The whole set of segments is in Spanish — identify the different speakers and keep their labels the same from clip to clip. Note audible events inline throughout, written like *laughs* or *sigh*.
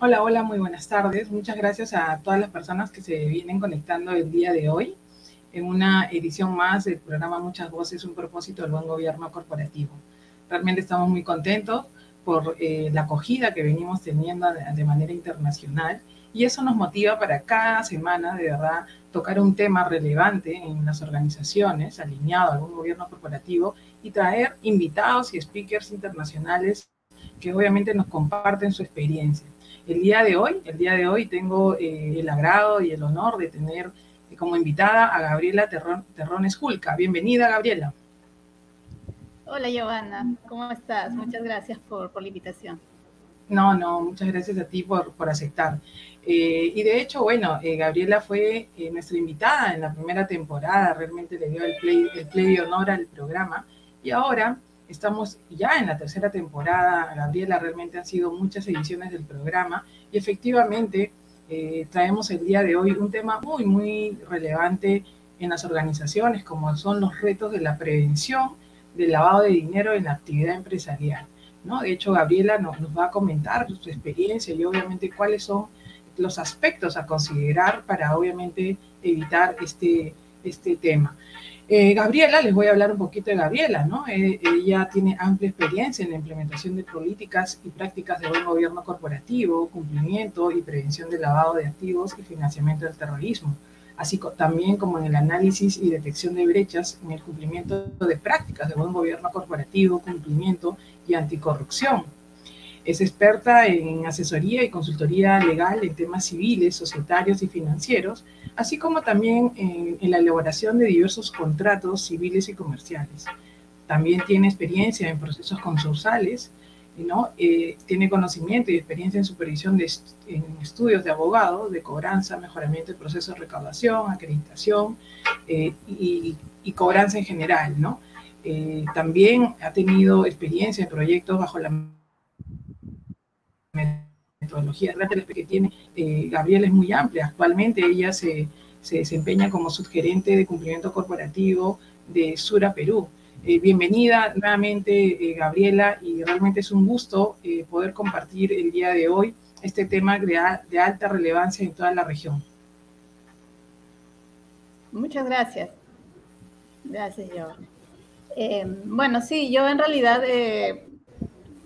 Speaker 1: Hola, hola, muy buenas tardes. Muchas gracias a todas las personas que se vienen conectando el día de hoy en una edición más del programa Muchas Voces, un propósito del buen gobierno corporativo. Realmente estamos muy contentos por eh, la acogida que venimos teniendo de, manera internacional y eso nos motiva para cada semana, de verdad, tocar un tema relevante en las organizaciones, alineado al buen gobierno corporativo y traer invitados y speakers internacionales que obviamente nos comparten su experiencia el día de hoy, el día de hoy tengo eh, el agrado y el honor de tener como invitada a Gabriela Terrones Julca. Bienvenida, Gabriela.
Speaker 2: Hola, Giovanna. ¿Cómo estás? Muchas gracias por, la invitación.
Speaker 1: No, no, muchas gracias a ti por, aceptar. Eh, y de hecho, bueno, eh, Gabriela fue nuestra invitada en la primera temporada, realmente le dio el play, el play de honor al programa. Y ahora Estamos ya en la tercera temporada, Gabriela, realmente han sido muchas ediciones del programa y efectivamente eh, traemos el día de hoy un tema muy, muy relevante en las organizaciones, como son los retos de la prevención del lavado de dinero en la actividad empresarial. ¿no? De hecho, Gabriela nos, nos va a comentar su experiencia y obviamente cuáles son los aspectos a considerar para obviamente evitar este, este tema. Eh, Gabriela, les voy a hablar un poquito de Gabriela, ¿no? Eh, ella tiene amplia experiencia en la implementación de políticas y prácticas de buen gobierno corporativo, cumplimiento y prevención del lavado de activos y financiamiento del terrorismo, así también como en el análisis y detección de brechas en el cumplimiento de prácticas de buen gobierno corporativo, cumplimiento y anticorrupción. Es experta en asesoría y consultoría legal en temas civiles, societarios y financieros, así como también en, la elaboración de diversos contratos civiles y comerciales. También tiene experiencia en procesos concursales, ¿no? Eh, tiene conocimiento y experiencia en supervisión de en estudios de abogado, de cobranza, mejoramiento del proceso de recaudación, acreditación eh, y, cobranza en general. ¿no? Eh, también ha tenido experiencia en proyectos bajo la metodología que tiene eh, Gabriela es muy amplia. Actualmente ella se, desempeña como subgerente de cumplimiento corporativo de Sura Perú. Eh, bienvenida nuevamente, eh, Gabriela, y realmente es un gusto poder compartir el día de hoy este tema de, alta relevancia en toda la región.
Speaker 2: Muchas gracias. Gracias, yo. bueno, sí, yo en realidad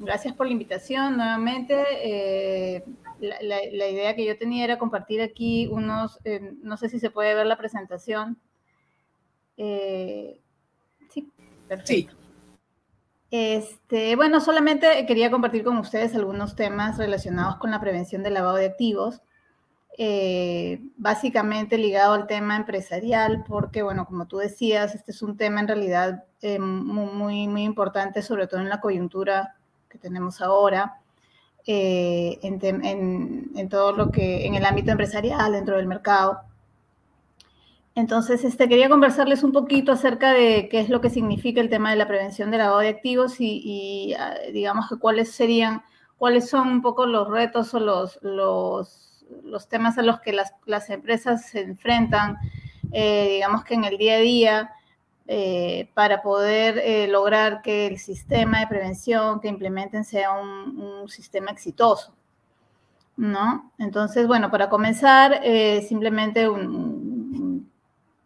Speaker 2: gracias por la invitación nuevamente. Eh, la, idea que yo tenía era compartir aquí unos, eh, no sé si se puede ver la presentación. Eh, sí, perfecto. Este, bueno, solamente quería compartir con ustedes algunos temas relacionados con la prevención del lavado de activos. básicamente ligado al tema empresarial, porque, bueno, como tú decías, este es un tema en realidad muy, muy importante, sobre todo en la coyuntura que tenemos ahora, eh, en, todo lo que, en el ámbito empresarial, dentro del mercado. Entonces, este, quería conversarles un poquito acerca de qué es lo que significa el tema de la prevención del lavado de activos y, ah, digamos que cuáles serían, cuáles son un poco los retos o los, los, los temas a los que las, las empresas se enfrentan, eh, digamos que en el día a día, eh, para poder eh, lograr que el sistema de prevención que implementen sea un, sistema exitoso. ¿no? Entonces, bueno, para comenzar, eh, simplemente un,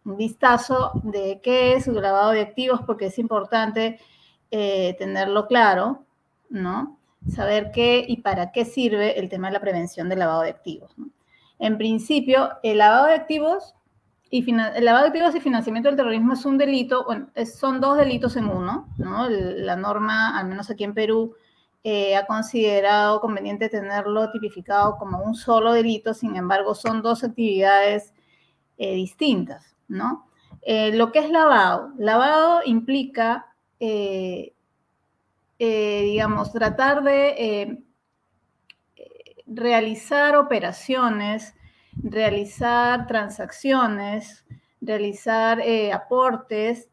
Speaker 2: vistazo de qué es el grabado de activos, porque es importante tenerlo claro, ¿no? saber qué y para qué sirve el tema de la prevención del lavado de activos. En principio, el lavado de activos y el lavado de activos y financiamiento del terrorismo es un delito, bueno, son dos delitos en uno, ¿no? La norma, al menos aquí en Perú, eh, ha considerado conveniente tenerlo tipificado como un solo delito, sin embargo, son dos actividades eh, distintas, ¿no? Eh, lo que es lavado, lavado implica, digamos, tratar de realizar operaciones realizar transacciones, realizar eh, aportes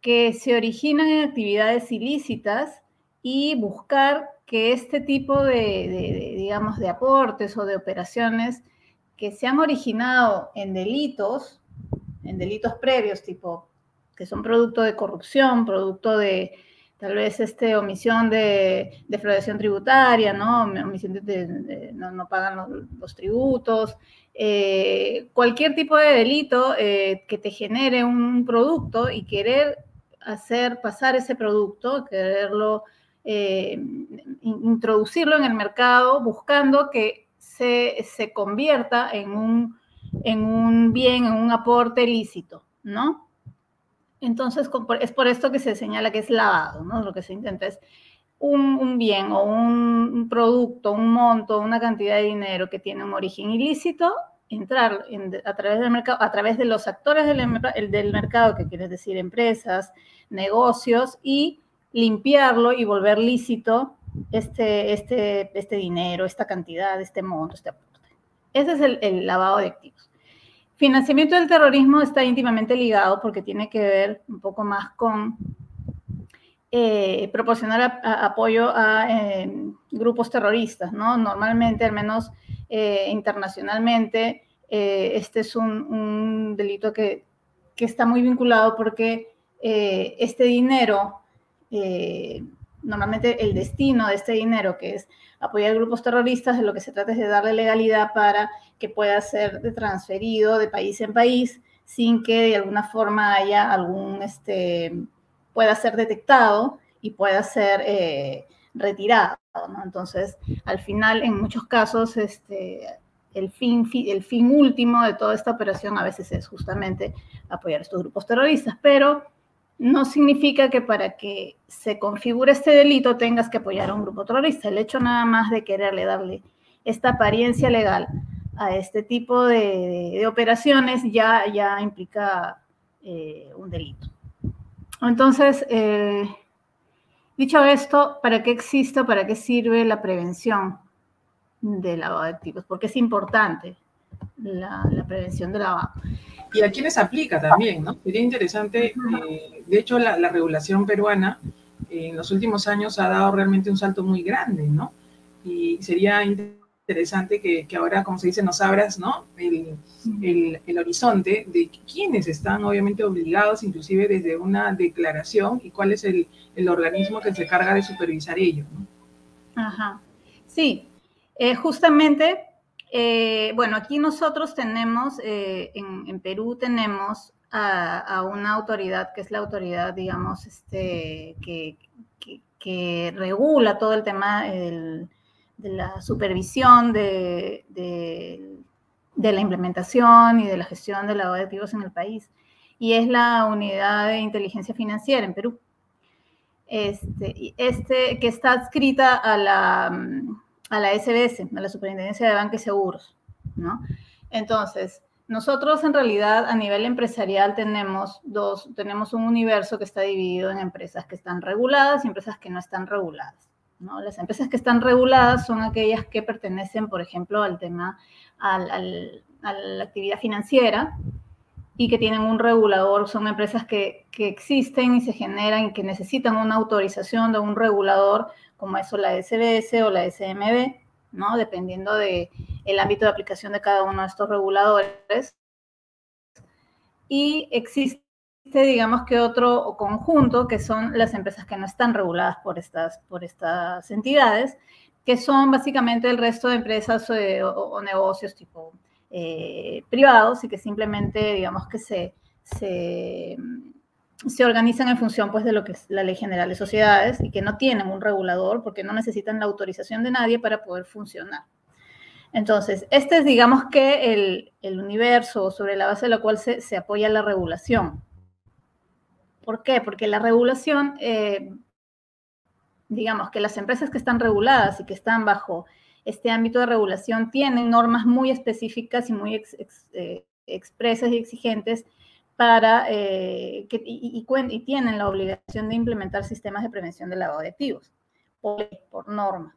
Speaker 2: que se originan en actividades ilícitas y buscar que este tipo de, digamos, de aportes o de operaciones que se han originado en delitos, en delitos previos, tipo, que son producto de corrupción, producto de, tal vez este, omisión de defraudación tributaria, ¿no? Omisión de, no, pagan los, tributos, eh, cualquier tipo de delito eh, que te genere un producto y querer hacer pasar ese producto, quererlo eh, introducirlo en el mercado buscando que se, se convierta en un, en un bien, en un aporte lícito, ¿no? Entonces, es por esto que se señala que es lavado, ¿no? Lo que se intenta es un, bien o un, producto, un monto, una cantidad de dinero que tiene un origen ilícito, entrar a través del mercado, a través de los actores del, del mercado, que quiere decir empresas, negocios, y limpiarlo y volver lícito este, este, este dinero, esta cantidad, este monto, este aporte. Ese es el lavado de activos. Financiamiento del terrorismo está íntimamente ligado porque tiene que ver un poco más con eh, proporcionar apoyo a em, grupos terroristas, ¿no? Normalmente, al menos eh, internacionalmente, eh, este es un, delito que, que, está muy vinculado porque este dinero normalmente el destino de este dinero, que es apoyar grupos terroristas, de lo que se trata es de darle legalidad para que pueda ser transferido de país en país sin que de alguna forma haya algún, este, pueda ser detectado y pueda ser eh, retirado. Entonces, al final, en muchos casos, este, el fin, el fin último de toda esta operación a veces es justamente apoyar a estos grupos terroristas, pero no significa que para que se configure este delito tengas que apoyar a un grupo terrorista. El hecho nada más de quererle darle esta apariencia legal a este tipo de, operaciones ya, ya implica eh, un delito. Entonces, eh, dicho esto, ¿para qué existe, para qué sirve la prevención del lavado de activos? Porque es importante la, la prevención del lavado
Speaker 1: y a quiénes aplica también, ¿no? Sería interesante, eh, de hecho la, regulación peruana en los últimos años ha dado realmente un salto muy grande, ¿no? Y sería interesante que, ahora, como se dice, nos abras, ¿no? El, el, horizonte de quiénes están obviamente obligados, inclusive desde una declaración, y cuál es el, organismo que se carga de supervisar ello, ¿no?
Speaker 2: Ajá. Sí, eh, justamente eh, bueno, aquí nosotros tenemos, eh, en, Perú tenemos a, una autoridad que es la autoridad, digamos, este, que, regula todo el tema de la supervisión de, la implementación y de la gestión de lavado de activos en el país. Y es la unidad de inteligencia financiera en Perú. Este, este que está adscrita a la a la SBS, a la Superintendencia de Banca y Seguros, ¿no? Entonces, nosotros en realidad a nivel empresarial tenemos dos, tenemos un universo que está dividido en empresas que están reguladas y empresas que no están reguladas. ¿no? Las empresas que están reguladas son aquellas que pertenecen, por ejemplo, al tema, a la actividad financiera y que tienen un regulador, son empresas que, que existen y se generan y que necesitan una autorización de un regulador como eso la SBS o la SMB, ¿no? Dependiendo del el ámbito de aplicación de cada uno de estos reguladores. Y existe, digamos que otro conjunto, que son las empresas que no están reguladas por estas, por estas entidades, que son básicamente el resto de empresas eh, o, negocios tipo eh, privados y que simplemente, digamos que se, se se organizan en función pues, de lo que es la Ley General de Sociedades y que no tienen un regulador porque no necesitan la autorización de nadie para poder funcionar. Entonces, este es, digamos que, el, el universo sobre la base de lo cual se, se, apoya la regulación. ¿Por qué? Porque la regulación, eh, digamos que las empresas que están reguladas y que están bajo este ámbito de regulación tienen normas muy específicas y muy eh, expresas y exigentes para, eh, que, y, tienen la obligación de implementar sistemas de prevención de lavado de activos, por, por norma.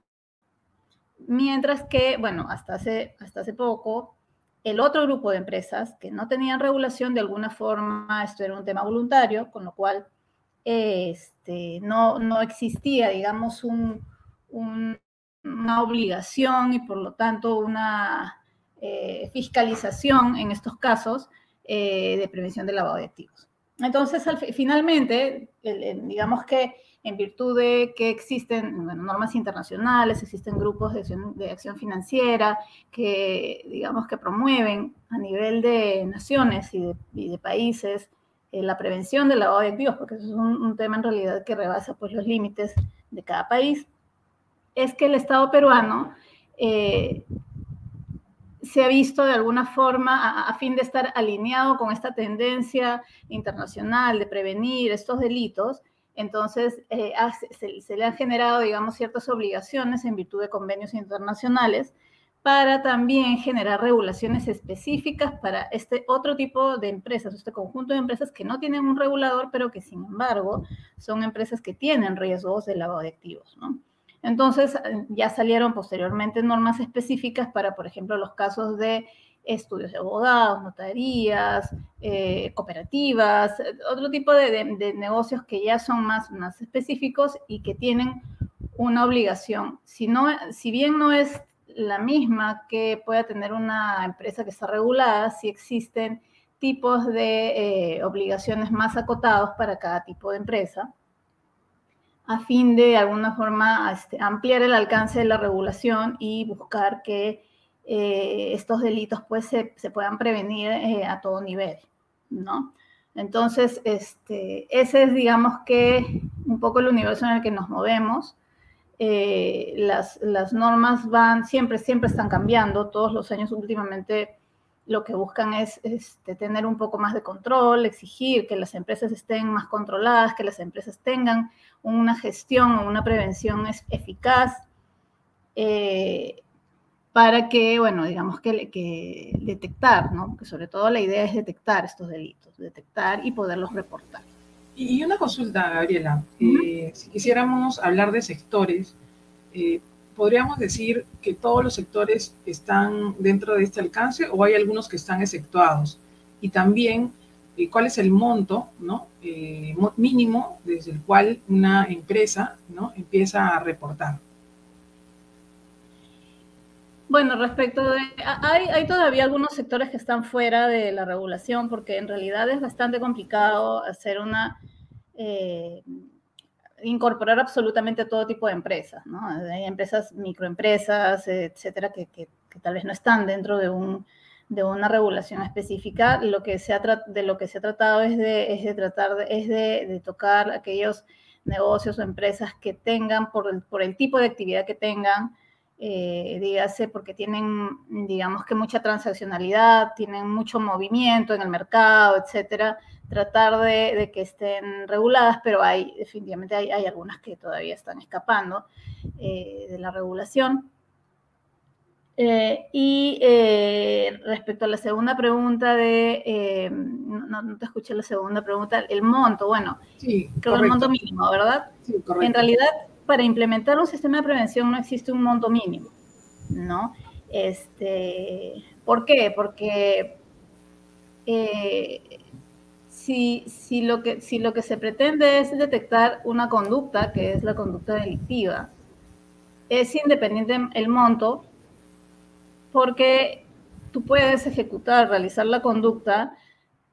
Speaker 2: Mientras que, bueno, hasta hace, hasta hace poco, el otro grupo de empresas que no tenían regulación, de alguna forma, esto era un tema voluntario, con lo cual este, no, no existía, digamos, un, un, una obligación y por lo tanto una eh, fiscalización en estos casos, eh, de prevención del lavado de activos. Entonces, al, finalmente, digamos que en virtud de que existen normas internacionales, existen grupos de acción, financiera que, digamos, que promueven a nivel de naciones y de, países eh, la prevención del lavado de activos, porque eso es un, un, tema en realidad que rebasa pues, los límites de cada país, es que el Estado peruano eh, se ha visto de alguna forma a, fin de estar alineado con esta tendencia internacional de prevenir estos delitos, entonces eh, se, se, le han generado, digamos, ciertas obligaciones en virtud de convenios internacionales para también generar regulaciones específicas para este otro tipo de empresas, este conjunto de empresas que no tienen un regulador, pero que sin embargo son empresas que tienen riesgos de lavado de activos, ¿no? Entonces, ya salieron posteriormente normas específicas para, por ejemplo, los casos de estudios de abogados, notarías, eh, cooperativas, otro tipo de, negocios que ya son más, más específicos y que tienen una obligación. Si, no, si bien no es la misma que pueda tener una empresa que está regulada, sí existen tipos de eh, obligaciones más acotados para cada tipo de empresa a fin de, alguna forma este, ampliar el alcance de la regulación y buscar que eh, estos delitos pues se, se puedan prevenir eh, a todo nivel, ¿no? Entonces, este, ese es, digamos que, un poco el universo en el que nos movemos. Eh, las, las, normas van, siempre, siempre están cambiando, todos los años últimamente lo que buscan es este, tener un poco más de control, exigir que las empresas estén más controladas, que las empresas tengan una gestión o una prevención eficaz eh, para que, bueno, digamos que, que, detectar, ¿no? Que sobre todo la idea es detectar estos delitos, detectar y poderlos reportar.
Speaker 1: Y una consulta, Gabriela, uh -huh. eh, si quisiéramos hablar de sectores, eh, ¿podríamos decir que todos los sectores están dentro de este alcance o hay algunos que están exceptuados? Y también, eh, ¿cuál es el monto ¿no? eh, mínimo desde el cual una empresa empieza a reportar?
Speaker 2: Bueno, respecto de... Hay, todavía algunos sectores que están fuera de la regulación porque en realidad es bastante complicado hacer una... Eh, incorporar absolutamente todo tipo de empresas, ¿no? Hay empresas, microempresas, etcétera, que tal vez no están dentro de, un, de una regulación específica. Lo que se ha de lo que se ha tratado es de, es de tratar, de, es de, de, tocar aquellos negocios o empresas que tengan, por el, por el tipo de actividad que tengan, eh, dígase, porque tienen, digamos que mucha transaccionalidad, tienen mucho movimiento en el mercado, etcétera, tratar de, que estén reguladas, pero hay, definitivamente hay, hay algunas que todavía están escapando eh, de la regulación. Eh, y eh, respecto a la segunda pregunta de, eh, no, no, te escuché la segunda pregunta, el monto, bueno,
Speaker 1: sí,
Speaker 2: creo el monto mínimo, ¿verdad?
Speaker 1: Sí, correcto.
Speaker 2: En realidad, para implementar un sistema de prevención no existe un monto mínimo, ¿no? Este, ¿Por qué? Porque si, si, lo que, si lo que se pretende es detectar una conducta, que es la conducta delictiva, es independiente el monto, porque tú puedes ejecutar, realizar la conducta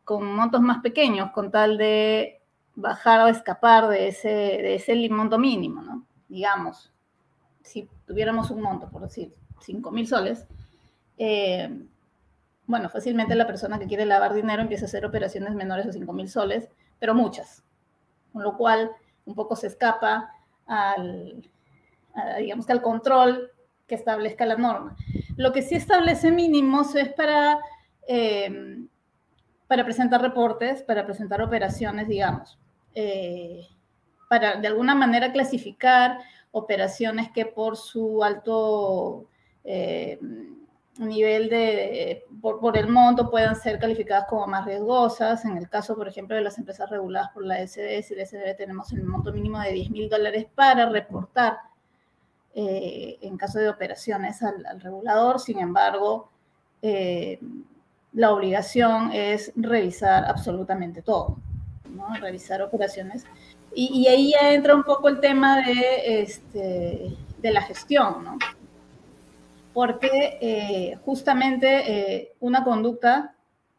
Speaker 2: con montos más pequeños, con tal de bajar o escapar de ese, de ese monto mínimo, ¿no? Digamos, si tuviéramos un monto, por decir, 5 mil soles, eh, bueno, fácilmente la persona que quiere lavar dinero empieza a hacer operaciones menores a 5 mil soles, pero muchas, con lo cual un poco se escapa al, digamos que al control que establezca la norma. Lo que sí establece mínimos es para, eh, para presentar reportes, para presentar operaciones, digamos, eh, para de alguna manera clasificar operaciones que por su alto eh, nivel de, por, el monto puedan ser calificadas como más riesgosas. En el caso, por ejemplo, de las empresas reguladas por la SBS y la SDB tenemos el monto mínimo de 10 mil dólares para reportar eh, en caso de operaciones al, regulador. Sin embargo, eh, la obligación es revisar absolutamente todo, ¿no? revisar operaciones. Y, y, ahí ya entra un poco el tema de, este, de la gestión, ¿no? porque eh, justamente eh, una conducta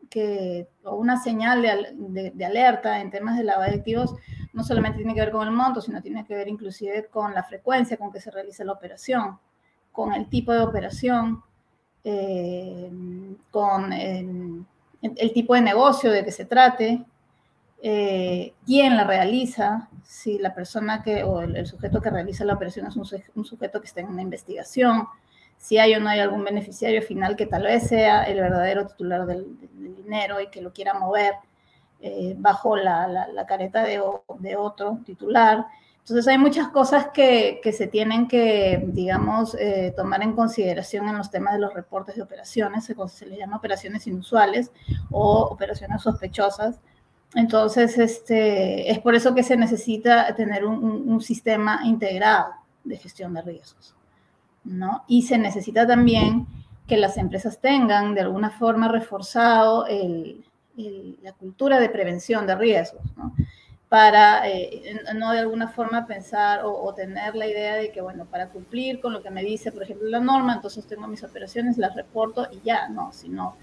Speaker 2: que, o una señal de, alerta en temas de lavado de activos no solamente tiene que ver con el monto, sino tiene que ver inclusive con la frecuencia con que se realiza la operación, con el tipo de operación, eh, con el, tipo de negocio de que se trate, quién la realiza, si la persona que o el, sujeto que realiza la operación es un sujeto que está en una investigación, si hay o no hay algún beneficiario final que tal vez sea el verdadero titular del, dinero y que lo quiera mover eh, bajo la, careta de, otro titular. Entonces hay muchas cosas que, se tienen que, digamos, eh, tomar en consideración en los temas de los reportes de operaciones, se, se les llama operaciones inusuales o operaciones sospechosas. Entonces, este, es por eso que se necesita tener un sistema integrado de gestión de riesgos. ¿no? Y se necesita también que las empresas tengan de alguna forma reforzado la cultura de prevención de riesgos, ¿no? Para eh, no de alguna forma pensar o, tener la idea de que, bueno, para cumplir con lo que me dice, por ejemplo, la norma, entonces tengo mis operaciones, las reporto y ya, no, sino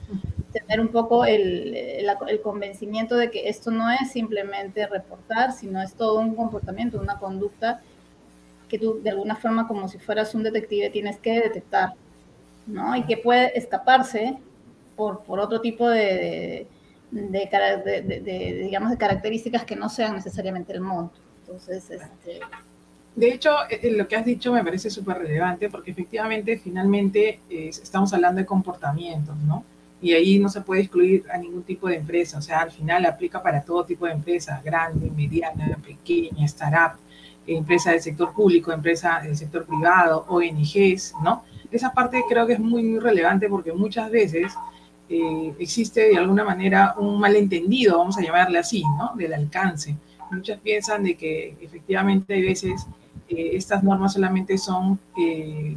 Speaker 2: tener un poco el, el convencimiento de que esto no es simplemente reportar, sino es todo un comportamiento, una conducta que tú de alguna forma como si fueras un detective tienes que detectar, ¿no? Y que puede escaparse por, por otro tipo de, de, digamos, de características que no sean necesariamente el monto. Entonces, este...
Speaker 1: De hecho, eh, eh, lo que has dicho me parece súper relevante porque efectivamente, finalmente, estamos hablando de comportamientos, ¿no? Y ahí no se puede excluir a ningún tipo de empresa, o sea, al final aplica para todo tipo de empresas, grande, mediana, pequeña, startup empresa del sector público, empresa del sector privado, ONGs, ¿no? Esa parte creo que es muy, muy relevante porque muchas veces eh, existe de alguna manera un malentendido, vamos a llamarle así, ¿no? Del alcance. Muchas piensan de que efectivamente hay veces eh, estas normas solamente son eh,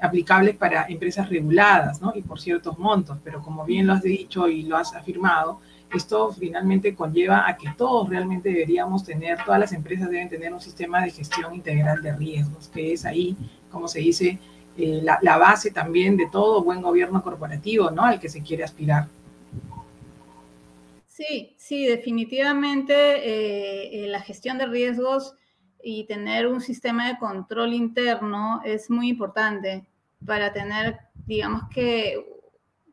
Speaker 1: aplicables para empresas reguladas, ¿no? Y por ciertos montos, pero como bien lo has dicho y lo has afirmado, esto finalmente conlleva a que todos realmente deberíamos tener, todas las empresas deben tener un sistema de gestión integral de riesgos, que es ahí, como se dice, eh, la, base también de todo buen gobierno corporativo, ¿no? Al que se quiere aspirar.
Speaker 2: Sí, sí, definitivamente eh, eh, la gestión de riesgos y tener un sistema de control interno es muy importante para tener, digamos que,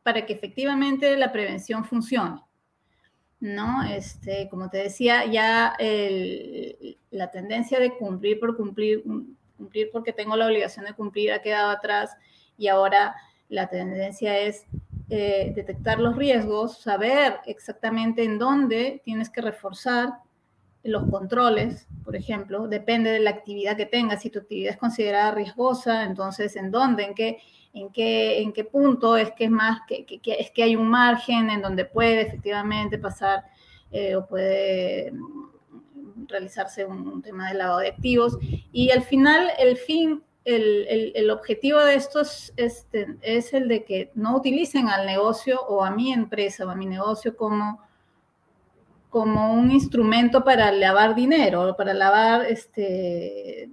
Speaker 2: para que efectivamente la prevención funcione. ¿no? Este, como te decía, ya la tendencia de cumplir por cumplir, cumplir porque tengo la obligación de cumplir ha quedado atrás y ahora la tendencia es eh, detectar los riesgos, saber exactamente en dónde tienes que reforzar los controles, por ejemplo, depende de la actividad que tengas. Si tu actividad es considerada riesgosa, entonces en dónde, en qué, en qué, en qué punto es que es más, que, es que hay un margen en donde puede efectivamente pasar eh, o puede realizarse un, tema de lavado de activos. Y al final, el fin, el, el, objetivo de esto es, este, es el de que no utilicen al negocio o a mi empresa o a mi negocio como como un instrumento para lavar dinero, para lavar este,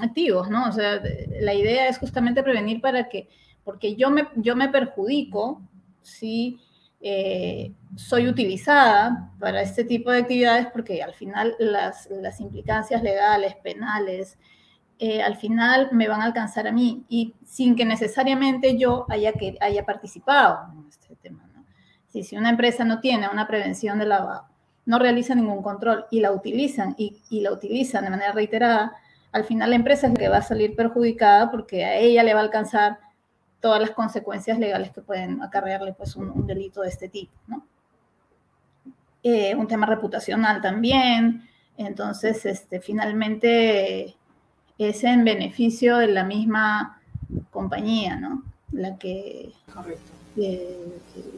Speaker 2: activos, ¿no? O sea, la idea es justamente prevenir para que, porque yo me, yo me perjudico si eh, soy utilizada para este tipo de actividades, porque al final las, las implicancias legales, penales, eh, al final me van a alcanzar a mí y sin que necesariamente yo haya, que, haya participado en este tema. Si, si una empresa no tiene una prevención de lavado, no realizan ningún control y la utilizan y, la utilizan de manera reiterada, al final la empresa es la que va a salir perjudicada porque a ella le va a alcanzar todas las consecuencias legales que pueden acarrearle pues un, delito de este tipo, ¿no? Eh, un tema reputacional también, entonces este, finalmente es en beneficio de la misma compañía, ¿no? La que,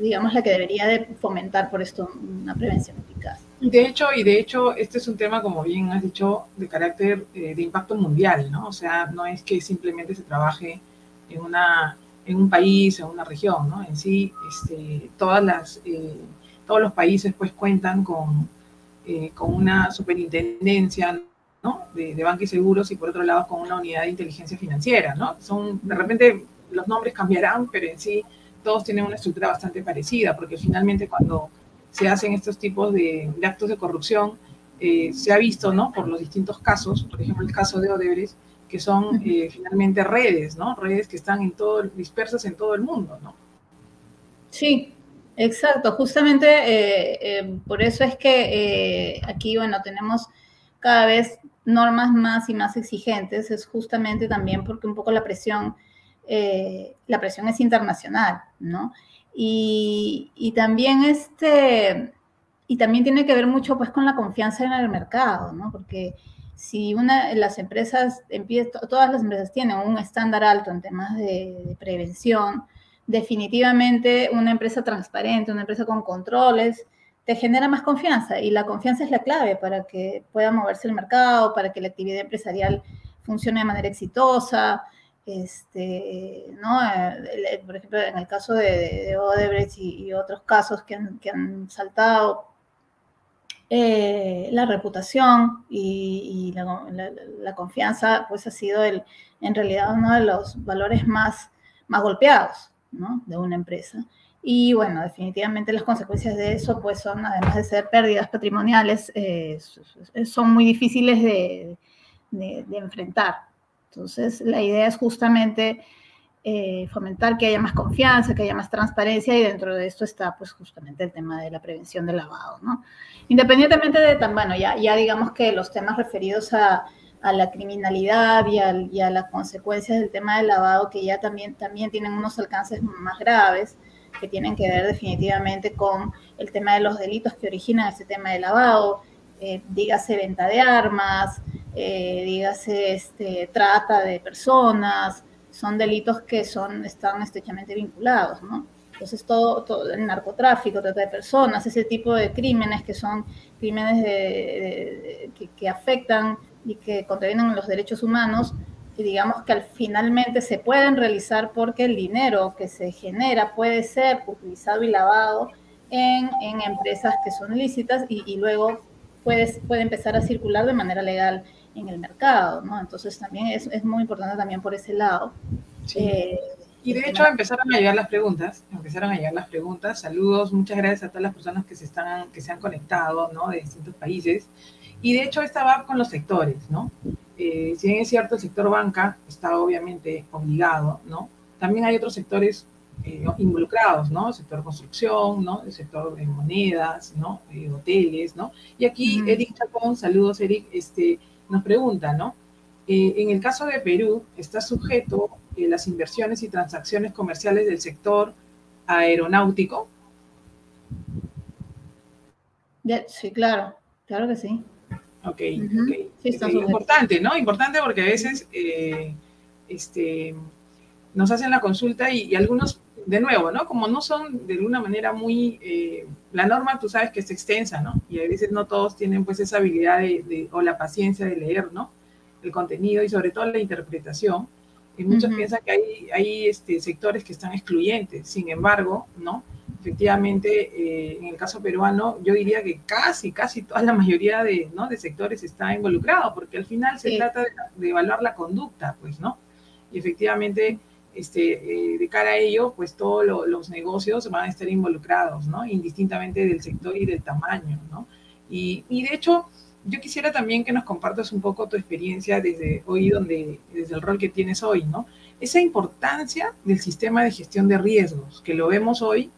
Speaker 2: digamos, la que debería de fomentar por esto una prevención eficaz.
Speaker 1: De hecho, y de hecho, este es un tema, como bien has dicho, de carácter eh, de impacto mundial, ¿no? O sea, no es que simplemente se trabaje en, una, en un país, en una región, ¿no? En sí, este, todas las, eh, todos los países pues cuentan con, eh, con una superintendencia, de, de y seguros y por otro lado con una unidad de inteligencia financiera, ¿no? Son, de repente los nombres cambiarán, pero en sí todos tienen una estructura bastante parecida, porque finalmente cuando se hacen estos tipos de, actos de corrupción, eh, se ha visto, ¿no? Por los distintos casos, por ejemplo el caso de Odebrecht, que son eh, finalmente redes, ¿no? Redes que están en todo, dispersas en todo el mundo, ¿no?
Speaker 2: Sí, exacto. Justamente eh, por eso es que aquí, bueno, tenemos cada vez normas más y más exigentes es justamente también porque un poco la presión, eh, la presión es internacional, ¿no? Y, también este, y también tiene que ver mucho pues con la confianza en el mercado, ¿no? Porque si una, las empresas, todas las empresas tienen un estándar alto en temas de prevención, definitivamente una empresa transparente, una empresa con controles, te genera más confianza y la confianza es la clave para que pueda moverse el mercado, para que la actividad empresarial funcione de manera exitosa. Este, ¿no? Por ejemplo, en el caso de, Odebrecht y, otros casos que han, saltado, eh, la reputación y, la, confianza pues ha sido el, en realidad uno de los valores más, más golpeados ¿no? de una empresa. Y bueno, definitivamente las consecuencias de eso, pues son, además de ser pérdidas patrimoniales, eh, son muy difíciles de, enfrentar. Entonces, la idea es justamente eh, fomentar que haya más confianza, que haya más transparencia y dentro de esto está pues justamente el tema de la prevención del lavado, ¿no? Independientemente de tan, bueno, ya, digamos que los temas referidos a, la criminalidad y a, las consecuencias del tema del lavado, que ya también, también tienen unos alcances más graves, que tienen que ver definitivamente con el tema de los delitos que originan ese tema de lavado, eh, dígase venta de armas, eh, dígase este, trata de personas, son delitos que son, están estrechamente vinculados, ¿no? Entonces, todo, el narcotráfico, trata de personas, ese tipo de crímenes que son crímenes de, que, afectan y que contravienen los derechos humanos, y digamos que al finalmente se pueden realizar porque el dinero que se genera puede ser utilizado y lavado en, en empresas que son lícitas y, y luego puede, puede empezar a circular de manera legal en el mercado, ¿no? Entonces también es, es muy importante también por ese lado.
Speaker 1: Eh, y de hecho empezaron a llegar las preguntas, empezaron a llegar las preguntas. Saludos, muchas gracias a todas las personas que se, están, que se han conectado, ¿no? De distintos países. Y de hecho esta va con los sectores, ¿no? Eh, si bien es cierto, el sector banca está obviamente obligado, ¿no? También hay otros sectores eh, involucrados, ¿no? El sector construcción, ¿no? El sector de monedas, ¿no? Eh, hoteles, ¿no? Y aquí Eric Chacón, saludos Eric, este, nos pregunta, ¿no? en el caso de Perú, ¿está sujeto las inversiones y transacciones comerciales del sector aeronáutico?
Speaker 2: Sí, claro, claro que sí.
Speaker 1: Ok, ok. es importante, ¿no? Importante porque a veces eh, este, nos hacen la consulta y, algunos, de nuevo, ¿no? Como no son de alguna manera muy... Eh, la norma, tú sabes que es extensa, ¿no? Y a veces no todos tienen pues esa habilidad de, o la paciencia de leer, ¿no? El contenido y sobre todo la interpretación. Y muchos piensan que hay, hay este, sectores que están excluyentes. Sin embargo, ¿no? efectivamente, eh, en el caso peruano, yo diría que casi, casi toda la mayoría de, ¿no? de sectores está involucrado, porque al final se trata de, evaluar la conducta, pues, ¿no? Y efectivamente, este, eh, de cara a ello, pues todos los negocios van a estar involucrados, ¿no? Indistintamente del sector y del tamaño, ¿no? Y, de hecho, yo quisiera también que nos compartas un poco tu experiencia desde hoy, donde, desde el rol que tienes hoy, ¿no? Esa importancia del sistema de gestión de riesgos, que lo vemos hoy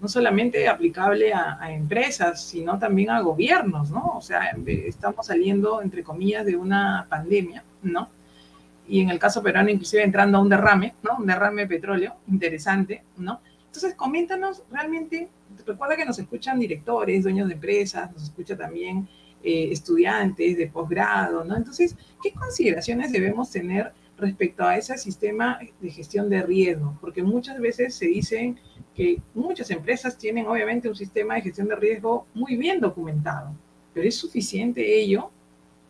Speaker 1: no solamente aplicable a, empresas, sino también a gobiernos, ¿no? O sea, estamos saliendo, entre comillas, de una pandemia, ¿no? Y en el caso peruano, inclusive entrando a un derrame, ¿no? Un derrame de petróleo, interesante, ¿no? Entonces, coméntanos realmente, recuerda que nos escuchan directores, dueños de empresas, nos escucha también eh, estudiantes de posgrado, ¿no? Entonces, ¿qué consideraciones debemos tener respecto a ese sistema de gestión de riesgo? Porque muchas veces se dicen que muchas empresas tienen obviamente un sistema de gestión de riesgo muy bien documentado, pero ¿es suficiente ello?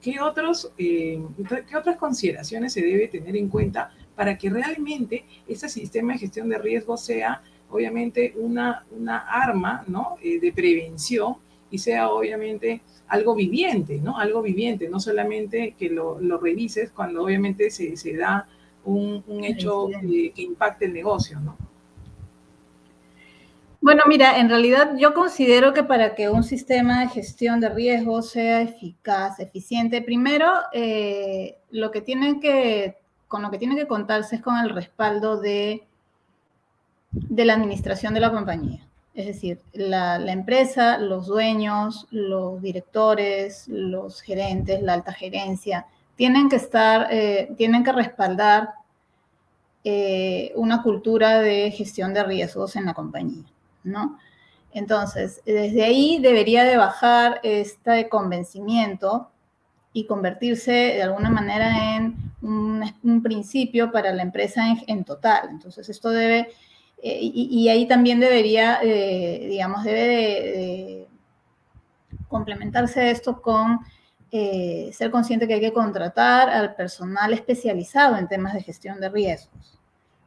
Speaker 1: ¿Qué, otros, eh, ¿Qué otras consideraciones se debe tener en cuenta para que realmente ese sistema de gestión de riesgo sea obviamente una, una arma ¿no? Eh, de prevención y sea obviamente algo viviente, ¿no? Algo viviente, no solamente que lo, revises cuando obviamente se, da un, hecho que impacte el negocio, ¿no?
Speaker 2: Bueno, mira, en realidad yo considero que para que un sistema de gestión de riesgos sea eficaz, eficiente, primero eh, lo que tienen que, con lo que tienen que contarse es con el respaldo de, de la administración de la compañía. Es decir, la, empresa, los dueños, los directores, los gerentes, la alta gerencia, tienen que estar, eh, tienen que respaldar eh, una cultura de gestión de riesgos en la compañía, ¿no? Entonces, desde ahí debería de bajar este convencimiento y convertirse de alguna manera en un, principio para la empresa en total. Entonces, esto debe eh, y, ahí también debería, eh, digamos, debe de, complementarse esto con eh, ser consciente que hay que contratar al personal especializado en temas de gestión de riesgos.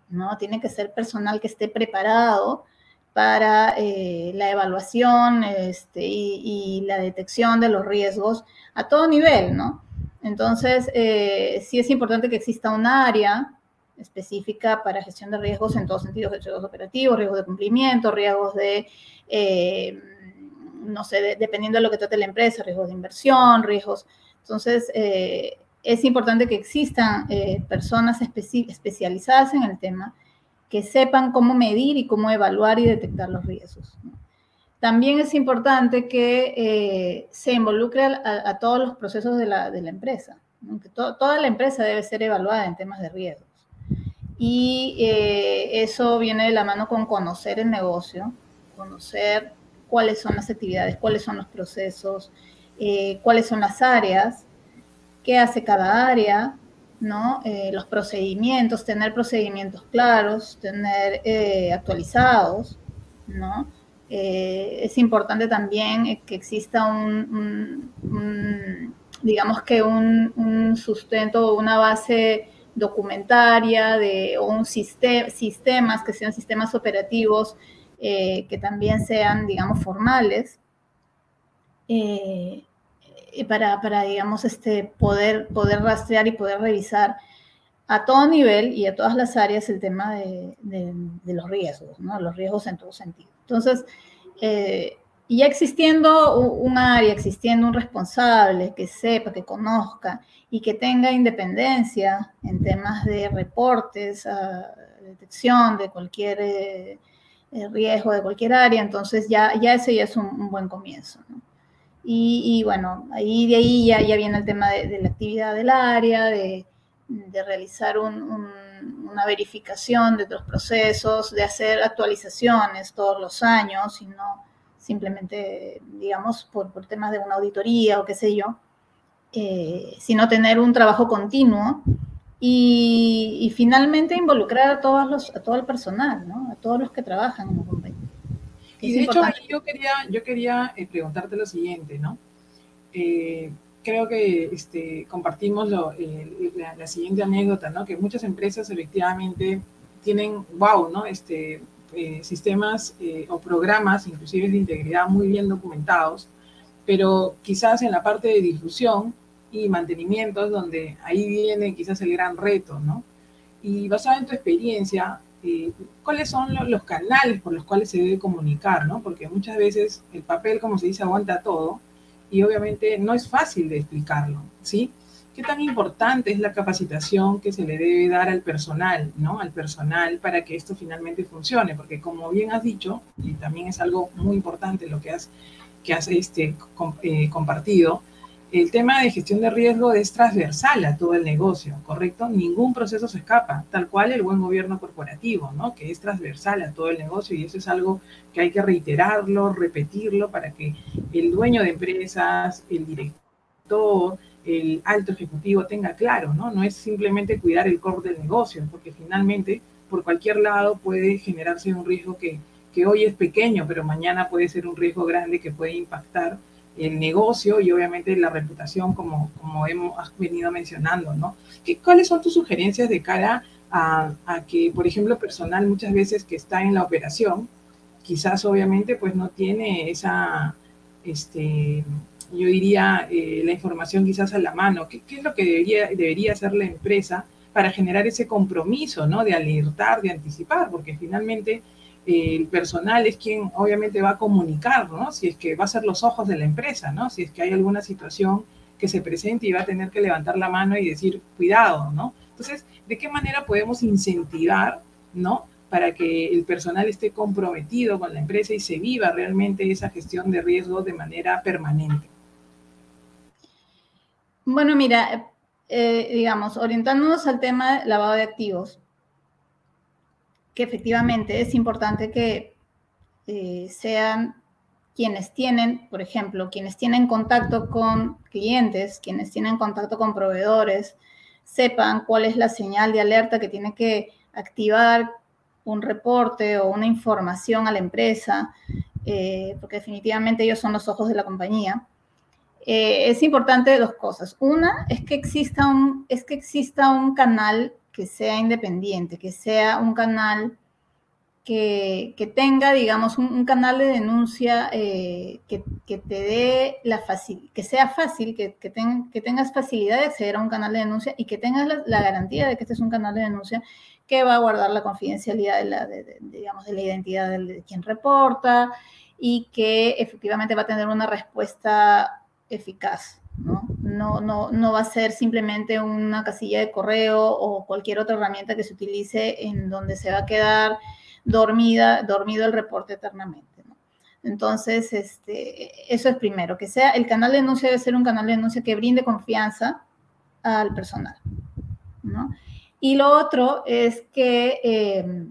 Speaker 2: ¿no? Tiene que ser personal que esté preparado para la evaluación este, y, la detección de los riesgos a todo nivel, ¿no? Entonces, sí es importante que exista un área específica para gestión de riesgos en todos sentidos, riesgos operativos, riesgos de cumplimiento, riesgos de, eh, no sé, dependiendo de lo que trate la empresa, riesgos de inversión, riesgos. Entonces, eh, es importante que existan eh, personas especializadas en el tema que sepan cómo medir y cómo evaluar y detectar los riesgos. También es importante que se involucre a, todos los procesos de la, empresa. toda la empresa debe ser evaluada en temas de riesgo y eh, eso viene de la mano con conocer el negocio, conocer cuáles son las actividades, cuáles son los procesos, eh, cuáles son las áreas, qué hace cada área, ¿no? Eh, los procedimientos, tener procedimientos claros, tener actualizados, ¿no? es importante también que exista un, digamos que un, un sustento, una base documentaria de, o un sistema, sistemas que sean sistemas operativos eh, que también sean, digamos, formales, eh, para, para, digamos, este, poder, poder rastrear y poder revisar a todo nivel y a todas las áreas el tema de, los riesgos, ¿no? los riesgos en todo sentido. Entonces, eh, ya existiendo un área, existiendo un responsable que sepa, que conozca y que tenga independencia en temas de reportes, ah, detección de cualquier eh, eh, riesgo de cualquier área, entonces ya, ya ese ya es un, buen comienzo. Y, bueno, ahí de ahí ya, ya viene el tema de, la actividad del área, de, realizar una verificación de los procesos, de hacer actualizaciones todos los años y no simplemente, digamos, por, por temas de una auditoría o qué sé yo, eh, sino tener un trabajo continuo y, finalmente involucrar a, todos los, a todo el personal, ¿no? a todos los que trabajan en la compañía.
Speaker 1: Y de hecho, yo quería, yo quería eh, preguntarte lo siguiente, ¿no? Eh, creo que este, compartimos lo, la, la, siguiente anécdota, ¿no? Que muchas empresas efectivamente tienen, wow, ¿no? Este, eh, sistemas eh, o programas, inclusive de integridad, muy bien documentados, pero quizás en la parte de difusión y mantenimiento es donde ahí viene quizás el gran reto, ¿no? Y basado en tu experiencia, eh, ¿cuáles son los, canales por los cuales se debe comunicar, ¿no? Porque muchas veces el papel, como se dice, aguanta todo y obviamente no es fácil de explicarlo, ¿sí? qué tan importante es la capacitación que se le debe dar al personal, ¿no? Al personal para que esto finalmente funcione, porque como bien has dicho, y también es algo muy importante lo que has, que has este, eh, compartido, el tema de gestión de riesgo es transversal a todo el negocio, ¿correcto? Ningún proceso se escapa, tal cual el buen gobierno corporativo, ¿no? Que es transversal a todo el negocio y eso es algo que hay que reiterarlo, repetirlo para que el dueño de empresas, el director, el alto ejecutivo tenga claro, ¿no? No es simplemente cuidar el core del negocio, porque finalmente por cualquier lado puede generarse un riesgo que, que hoy es pequeño, pero mañana puede ser un riesgo grande que puede impactar el negocio y obviamente la reputación, como, como hemos venido mencionando, ¿no? ¿Qué, ¿Cuáles son tus sugerencias de cara a, que, por ejemplo, personal muchas veces que está en la operación, quizás obviamente pues no tiene esa, este, yo diría, eh, la información quizás a la mano? ¿Qué, ¿Qué, es lo que debería, debería hacer la empresa para generar ese compromiso, ¿no? De alertar, de anticipar, porque finalmente el personal es quien obviamente va a comunicar, ¿no? Si es que va a ser los ojos de la empresa, ¿no? Si es que hay alguna situación que se presente y va a tener que levantar la mano y decir, cuidado, ¿no? Entonces, ¿de qué manera podemos incentivar, ¿no? Para que el personal esté comprometido con la empresa y se viva realmente esa gestión de riesgo de manera permanente.
Speaker 2: Bueno, mira, eh, digamos, orientándonos al tema lavado de activos, que efectivamente es importante que eh, sean quienes tienen, por ejemplo, quienes tienen contacto con clientes, quienes tienen contacto con proveedores, sepan cuál es la señal de alerta que tiene que activar un reporte o una información a la empresa, eh, porque definitivamente ellos son los ojos de la compañía. Eh, es importante dos cosas. Una es que exista un, es que exista un canal que sea independiente, que sea un canal que, tenga, digamos, un, canal de denuncia eh, que, te dé la fácil, que sea fácil, que, que, que, tengas facilidad de acceder a un canal de denuncia y que tengas la, garantía de que este es un canal de denuncia que va a guardar la confidencialidad de la, digamos, de la identidad de quien reporta y que efectivamente va a tener una respuesta eficaz. ¿no? No, no, no va a ser simplemente una casilla de correo o cualquier otra herramienta que se utilice en donde se va a quedar dormida, dormido el reporte eternamente. Entonces, este, eso es primero, que sea el canal de denuncia debe ser un canal de denuncia que brinde confianza al personal. ¿no? Y lo otro es que eh,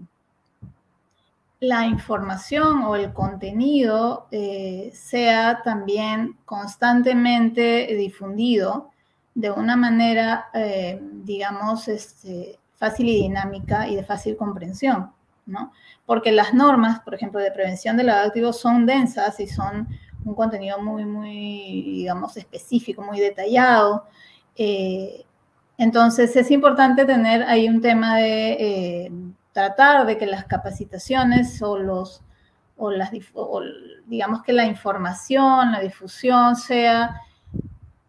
Speaker 2: la información o el contenido eh, sea también constantemente difundido de una manera, eh, digamos, este, fácil y dinámica y de fácil comprensión, ¿no? Porque las normas, por ejemplo, de prevención de lavado activo son densas y son un contenido muy, muy, digamos, específico, muy detallado. Eh, entonces es importante tener ahí un tema de tratar de que las capacitaciones o los o las digamos que la información, la difusión sea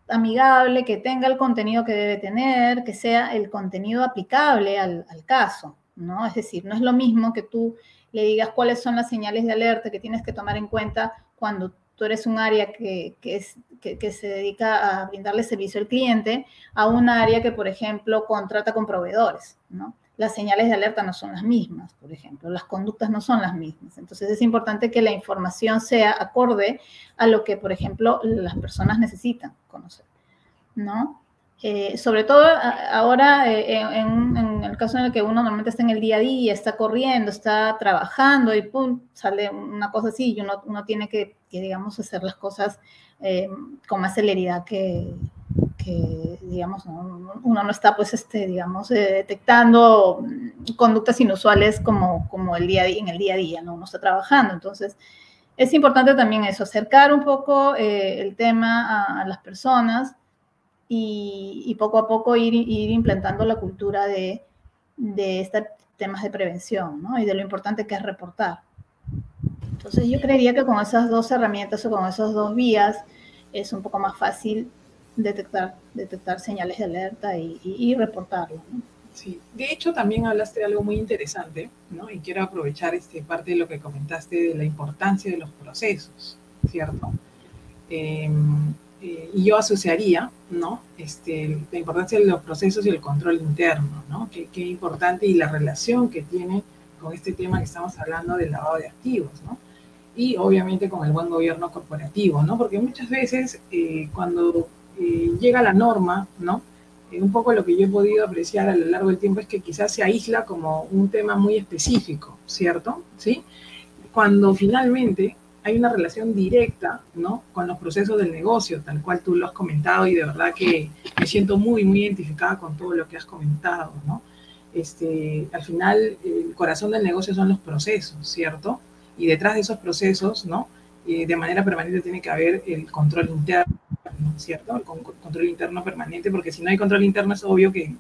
Speaker 2: amigable, que tenga el contenido que debe tener, que sea el contenido aplicable al, caso, ¿no? Es decir, no es lo mismo que tú le digas cuáles son las señales de alerta que tienes que tomar en cuenta cuando tú eres un área que, es, que, se dedica a brindarle servicio al cliente, a un área que, por ejemplo, contrata con proveedores, ¿no? Las señales de alerta no son las mismas, por ejemplo, las conductas no son las mismas. Entonces es importante que la información sea acorde a lo que, por ejemplo, las personas necesitan conocer, ¿no? Eh, sobre todo ahora, eh, en, el caso en el que uno normalmente está en el día a día, está corriendo, está trabajando y pum, sale una cosa así y uno, uno tiene que, digamos, hacer las cosas eh, con más celeridad que, que, digamos, uno no está, pues, este, digamos, eh, detectando conductas inusuales como, como el día, en el día a día, ¿no? Uno está trabajando. Entonces, es importante también eso, acercar un poco eh, el tema a, las personas y, poco a poco ir, ir implantando la cultura de, de estos temas de prevención, ¿no? Y de lo importante que es reportar. Entonces, yo creería que con esas dos herramientas o con esas dos vías es un poco más fácil detectar, detectar señales de alerta y, reportarlo.
Speaker 1: Sí, de hecho también hablaste de algo muy interesante, ¿no? Y quiero aprovechar este, parte de lo que comentaste de la importancia de los procesos, ¿cierto? Em, eh, y yo asociaría, ¿no? Este, la importancia de los procesos y el control interno, ¿no? Qué, qué importante y la relación que tiene con este tema que estamos hablando del lavado de activos, ¿no? Y obviamente con el buen gobierno corporativo, ¿no? Porque muchas veces eh, cuando eh, llega la norma, ¿no? un poco lo que yo he podido apreciar a lo largo del tiempo es que quizás se aísla como un tema muy específico, ¿cierto? ¿Sí? Cuando finalmente hay una relación directa, ¿no? Con los procesos del negocio, tal cual tú lo has comentado y de verdad que me siento muy, muy identificada con todo lo que has comentado, ¿no? Este, al final, el corazón del negocio son los procesos, ¿cierto? Y detrás de esos procesos, ¿no? Eh, de manera permanente tiene que haber el control interno, ¿cierto? El control interno permanente, porque si no hay control interno es obvio que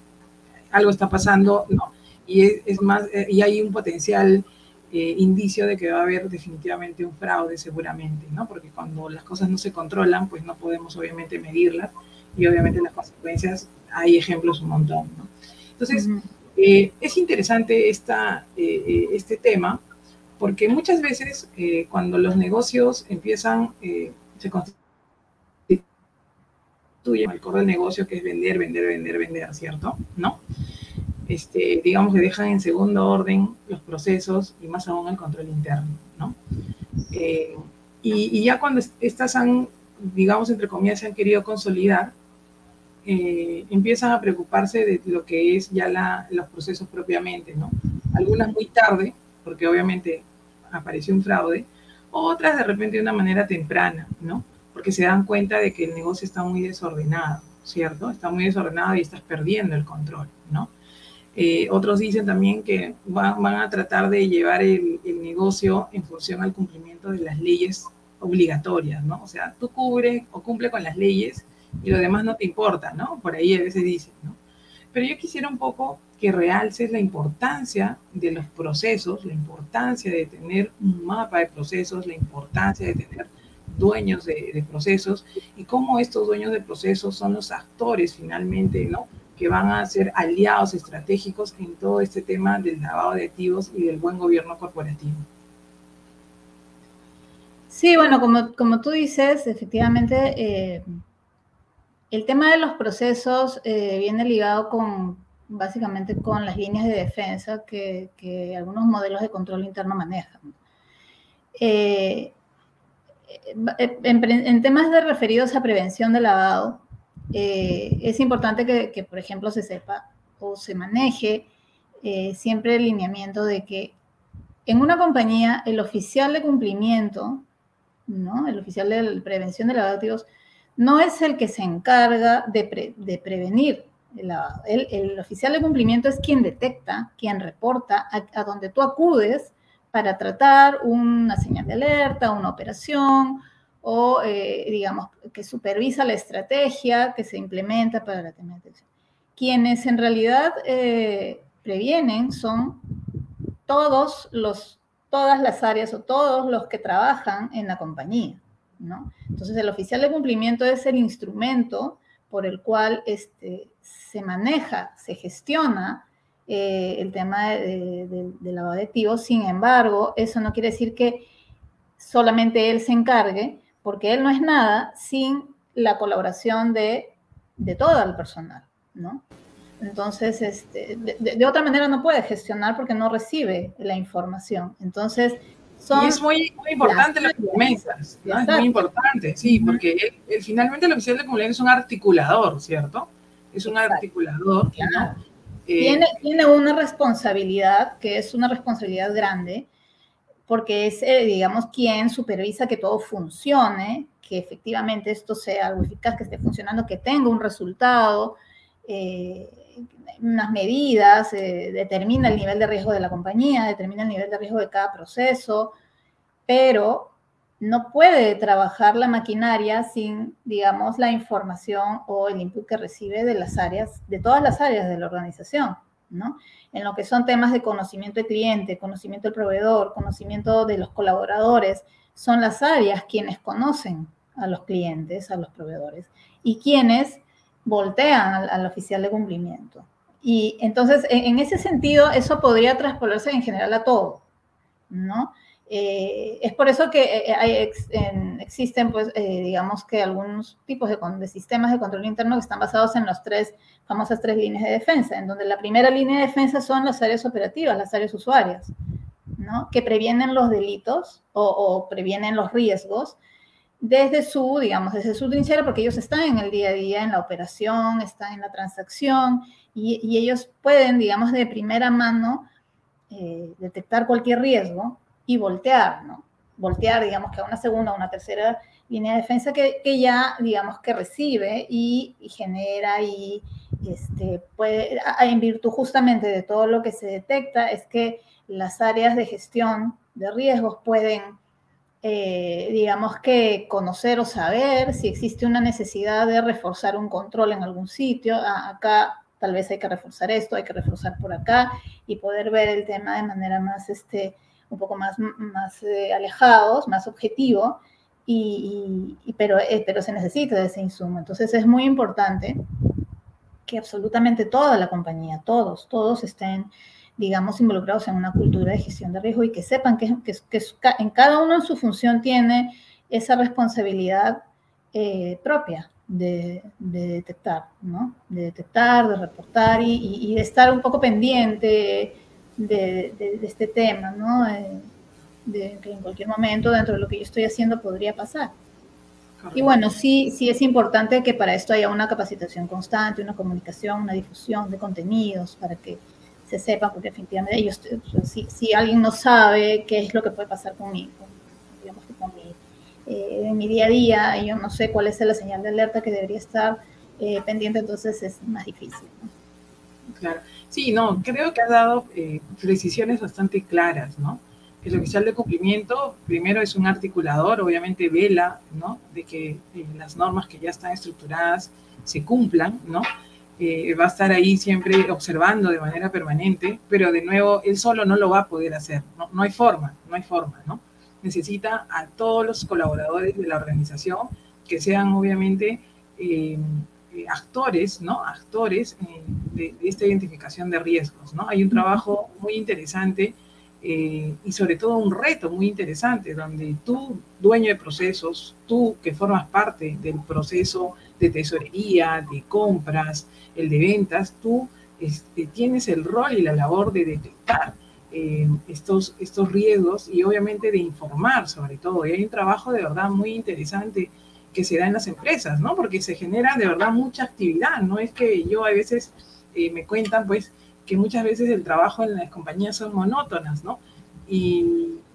Speaker 1: algo está pasando, ¿no? Y es, más, eh, y hay un potencial eh, indicio de que va a haber definitivamente un fraude seguramente, ¿no? Porque cuando las cosas no se controlan, pues no podemos obviamente medirlas y obviamente las consecuencias, hay ejemplos un montón, ¿no? Entonces, eh, es interesante esta, este tema porque muchas veces cuando los negocios empiezan, se constituyen el core del negocio que es vender, vender, vender, vender, ¿cierto? ¿No? este, digamos que dejan en segundo orden los procesos y más aún el control interno, ¿no? Eh, y, ya cuando estas han, digamos, entre comillas, se han querido consolidar, eh, empiezan a preocuparse de lo que es ya la, los procesos propiamente, ¿no? Algunas muy tarde, porque obviamente apareció un fraude, otras de repente de una manera temprana, ¿no? Porque se dan cuenta de que el negocio está muy desordenado, ¿cierto? Está muy desordenado y estás perdiendo el control, ¿no? Eh, otros dicen también que van, a tratar de llevar el, negocio en función al cumplimiento de las leyes obligatorias, ¿no? O sea, tú cubre o cumple con las leyes y lo demás no te importa, ¿no? Por ahí a veces dicen, ¿no? Pero yo quisiera un poco que realces la importancia de los procesos, la importancia de tener un mapa de procesos, la importancia de tener dueños de, procesos y cómo estos dueños de procesos son los actores finalmente, ¿no? que van a ser aliados estratégicos en todo este tema del lavado de activos y del buen gobierno corporativo.
Speaker 2: Sí, bueno, como, como tú dices, efectivamente, eh, el tema de los procesos eh, viene ligado con básicamente con las líneas de defensa que, algunos modelos de control interno manejan. Eh, en, en, temas de referidos a prevención de lavado, eh, es importante que, por ejemplo, se sepa o se maneje eh, siempre el lineamiento de que en una compañía el oficial de cumplimiento, ¿no? el oficial de prevención de lavado no es el que se encarga de, prevenir el lavado. El, oficial de cumplimiento es quien detecta, quien reporta a, a donde tú acudes para tratar una señal de alerta, una operación, o, eh, digamos, que supervisa la estrategia que se implementa para la de Quienes en realidad eh, previenen son todos los, todas las áreas o todos los que trabajan en la compañía, ¿no? Entonces, el oficial de cumplimiento es el instrumento por el cual este, se maneja, se gestiona eh, el tema de, de, lavado de activos. Sin embargo, eso no quiere decir que solamente él se encargue, porque él no es nada sin la colaboración de, todo el personal, ¿no? Entonces, este, de, otra manera no puede gestionar porque no recibe la información. Entonces,
Speaker 1: son y es muy, importante las promesas, ¿no? Es muy importante, sí, porque finalmente el oficial de comunidad es un articulador, ¿cierto? Es un articulador, ¿no?
Speaker 2: Eh, tiene, tiene una responsabilidad que es una responsabilidad grande, porque es, eh, digamos, quien supervisa que todo funcione, que efectivamente esto sea algo eficaz, que esté funcionando, que tenga un resultado, eh, unas medidas, eh, determina el nivel de riesgo de la compañía, determina el nivel de riesgo de cada proceso, pero no puede trabajar la maquinaria sin, digamos, la información o el input que recibe de las áreas, de todas las áreas de la organización. En lo que son temas de conocimiento del cliente, conocimiento del proveedor, conocimiento de los colaboradores, son las áreas quienes conocen a los clientes, a los proveedores, y quienes voltean al, oficial de cumplimiento. Y entonces, en, ese sentido, eso podría traspolarse en general a todo, ¿no? Eh, es por eso que eh, hay existen, pues, eh, digamos que algunos tipos de, de, sistemas de control interno que están basados en las tres famosas tres líneas de defensa, en donde la primera línea de defensa son las áreas operativas, las áreas usuarias, ¿no? Que previenen los delitos o, o previenen los riesgos desde su, digamos, desde su trinchera, porque ellos están en el día a día, en la operación, están en la transacción, y, y ellos pueden, digamos, de primera mano eh, detectar cualquier riesgo y voltear, ¿no? Voltear, digamos, que a una segunda o una tercera línea de defensa que, que ya, digamos, que recibe y, genera y este, puede, en virtud justamente de todo lo que se detecta, es que las áreas de gestión de riesgos pueden eh, digamos que conocer o saber si existe una necesidad de reforzar un control en algún sitio. Acá tal vez hay que reforzar esto, hay que reforzar por acá y poder ver el tema de manera más, este, un poco más, más eh, alejados, más objetivo, y, y, pero, eh, pero se necesita de ese insumo. Entonces es muy importante que absolutamente toda la compañía, todos, todos estén digamos, involucrados en una cultura de gestión de riesgo y que sepan que, que, que en cada uno en su función tiene esa responsabilidad eh, propia de, de, detectar, ¿no? De detectar, de reportar y, y, y de estar un poco pendiente de, de este tema, ¿no? Eh, de que en cualquier momento dentro de lo que yo estoy haciendo podría pasar. Y bueno, sí, sí es importante que para esto haya una capacitación constante, una comunicación, una difusión de contenidos para que se sepa, porque definitivamente ellos, si, si, alguien no sabe qué es lo que puede pasar conmigo, digamos que con mi, eh, en mi día a día, yo no sé cuál es la señal de alerta que debería estar eh, pendiente, entonces es más difícil. ¿no?
Speaker 1: Claro, sí, no, creo que has dado eh, precisiones bastante claras, ¿no? El oficial de cumplimiento, primero es un articulador, obviamente vela, ¿no? De que eh, las normas que ya están estructuradas se cumplan, ¿no? eh, va a estar ahí siempre observando de manera permanente, pero de nuevo, él solo no lo va a poder hacer, no, no hay forma, no hay forma, ¿no? Necesita a todos los colaboradores de la organización que sean obviamente eh, actores, ¿no? Actores eh, de, de, esta identificación de riesgos, ¿no? Hay un trabajo muy interesante eh, y sobre todo un reto muy interesante, donde tú, dueño de procesos, tú que formas parte del proceso de tesorería, de compras, el de ventas, tú este, tienes el rol y la labor de detectar eh, estos, estos riesgos y obviamente de informar sobre todo. Y hay un trabajo de verdad muy interesante que se da en las empresas, ¿no? Porque se genera de verdad mucha actividad, no es que yo a veces eh, me cuentan, pues, que muchas veces el trabajo en las compañías son monótonas, ¿no? Y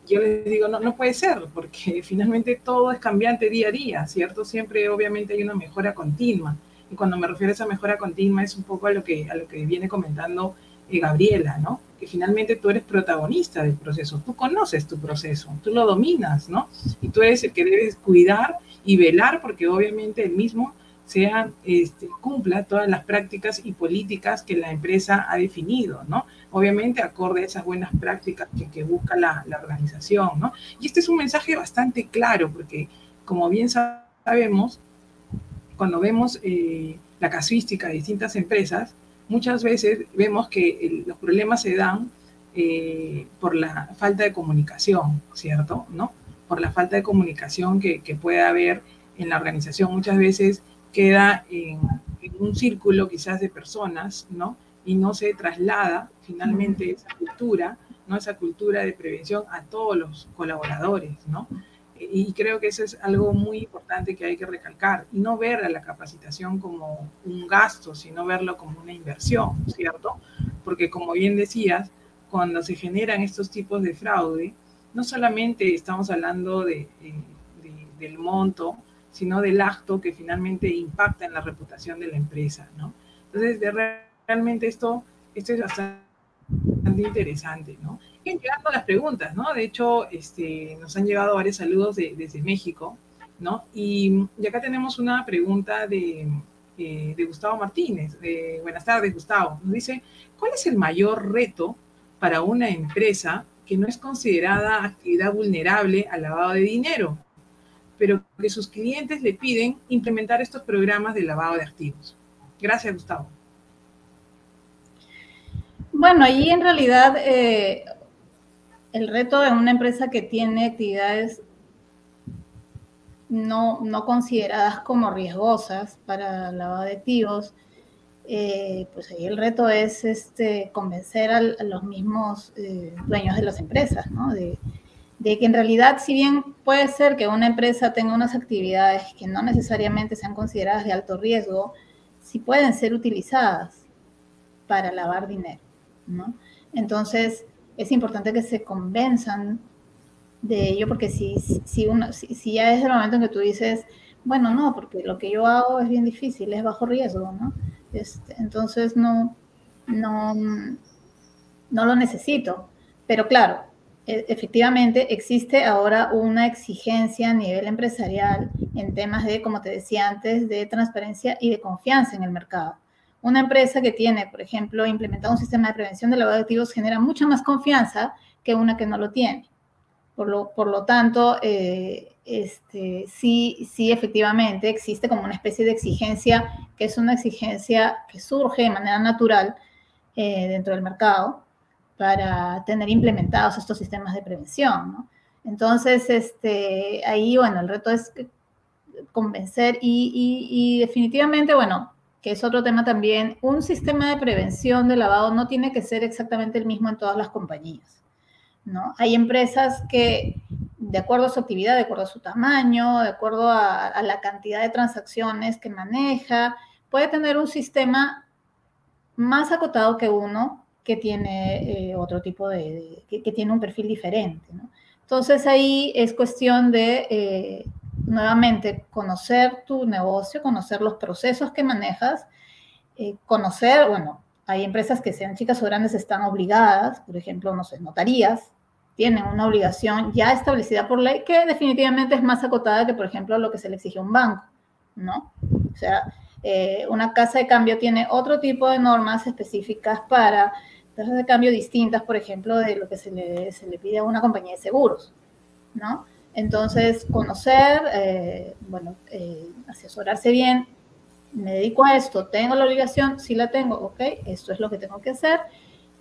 Speaker 1: yo les digo, no, no puede ser, porque *laughs* finalmente todo es cambiante día a día, ¿cierto? Siempre obviamente hay una mejora continua. Y cuando me refiero a esa mejora continua es un poco a lo que, a lo que viene comentando eh, Gabriela, ¿no? Que finalmente tú eres protagonista del proceso, tú conoces tu proceso, tú lo dominas, ¿no? Y tú eres el que debes cuidar y velar porque obviamente el mismo sea, este, cumpla todas las prácticas y políticas que la empresa ha definido, ¿no? Obviamente acorde a esas buenas prácticas que, busca la, organización, ¿no? Y este es un mensaje bastante claro, porque como bien sabemos, cuando vemos eh, la casuística de distintas empresas, muchas veces vemos que los problemas se dan eh, por la falta de comunicación, ¿cierto? ¿No? Por la falta de comunicación que, que puede haber en la organización. Muchas veces queda en, en, un círculo quizás de personas, ¿no? Y no se traslada finalmente esa cultura, ¿no? Esa cultura de prevención a todos los colaboradores, ¿no? Y creo que eso es algo muy importante que hay que recalcar y no ver a la capacitación como un gasto, sino verlo como una inversión, ¿cierto? Porque como bien decías, cuando se generan estos tipos de fraude, no solamente estamos hablando de, de, del monto, sino del acto que finalmente impacta en la reputación de la empresa, ¿no? Entonces, de, realmente esto, esto es bastante interesante, ¿no? Y llegando las preguntas, ¿no? De hecho, este, nos han llegado varios saludos de, desde México, ¿no? Y, y, acá tenemos una pregunta de, eh, de Gustavo Martínez. Eh, buenas tardes, Gustavo. Nos dice, ¿cuál es el mayor reto para una empresa que no es considerada actividad vulnerable al lavado de dinero? pero que sus clientes le piden implementar estos programas de lavado de activos. Gracias, Gustavo.
Speaker 2: Bueno, ahí en realidad eh, el reto de una empresa que tiene actividades no, no consideradas como riesgosas para lavado de activos, eh, pues ahí el reto es este, convencer a, los mismos eh, dueños de las empresas, ¿no? De, de, que en realidad, si bien puede ser que una empresa tenga unas actividades que no necesariamente sean consideradas de alto riesgo, sí pueden ser utilizadas para lavar dinero, ¿no? Entonces, es importante que se convenzan de ello, porque si, si, uno, si, ya es el momento en que tú dices, bueno, no, porque lo que yo hago es bien difícil, es bajo riesgo, ¿no? Este, entonces no, no, no lo necesito. Pero claro, e, efectivamente existe ahora una exigencia a nivel empresarial en temas de, como te decía antes, de transparencia y de confianza en el mercado. Una empresa que tiene, por ejemplo, implementado un sistema de prevención de lavado de activos genera mucha más confianza que una que no lo tiene. Por lo, por lo tanto, eh, este, sí, sí, efectivamente existe como una especie de exigencia, que es una exigencia que surge de manera natural eh, dentro del mercado para tener implementados estos sistemas de prevención. Entonces, este, ahí, bueno, el reto es convencer y, y, y definitivamente, bueno, que es otro tema también, un sistema de prevención de lavado no tiene que ser exactamente el mismo en todas las compañías. Hay empresas que, de acuerdo a su actividad, de acuerdo a su tamaño, de acuerdo a, la cantidad de transacciones que maneja, puede tener un sistema más acotado que uno que tiene eh, otro tipo de, que, tiene un perfil diferente. Entonces ahí es cuestión de, eh, nuevamente, conocer tu negocio, conocer los procesos que manejas, eh, conocer, bueno, hay empresas que sean chicas o grandes están obligadas, por ejemplo, no sé, notarías, tienen una obligación ya establecida por ley que definitivamente es más acotada que, por ejemplo, lo que se le exige a un banco, ¿no? O sea, eh, una casa de cambio tiene otro tipo de normas específicas para tasas de cambio distintas, por ejemplo, de lo que se le, se le pide a una compañía de seguros, ¿no? Entonces, conocer, eh, bueno, eh, asesorarse bien, me dedico a esto, tengo la obligación, sí la tengo, ok, esto es lo que tengo que hacer,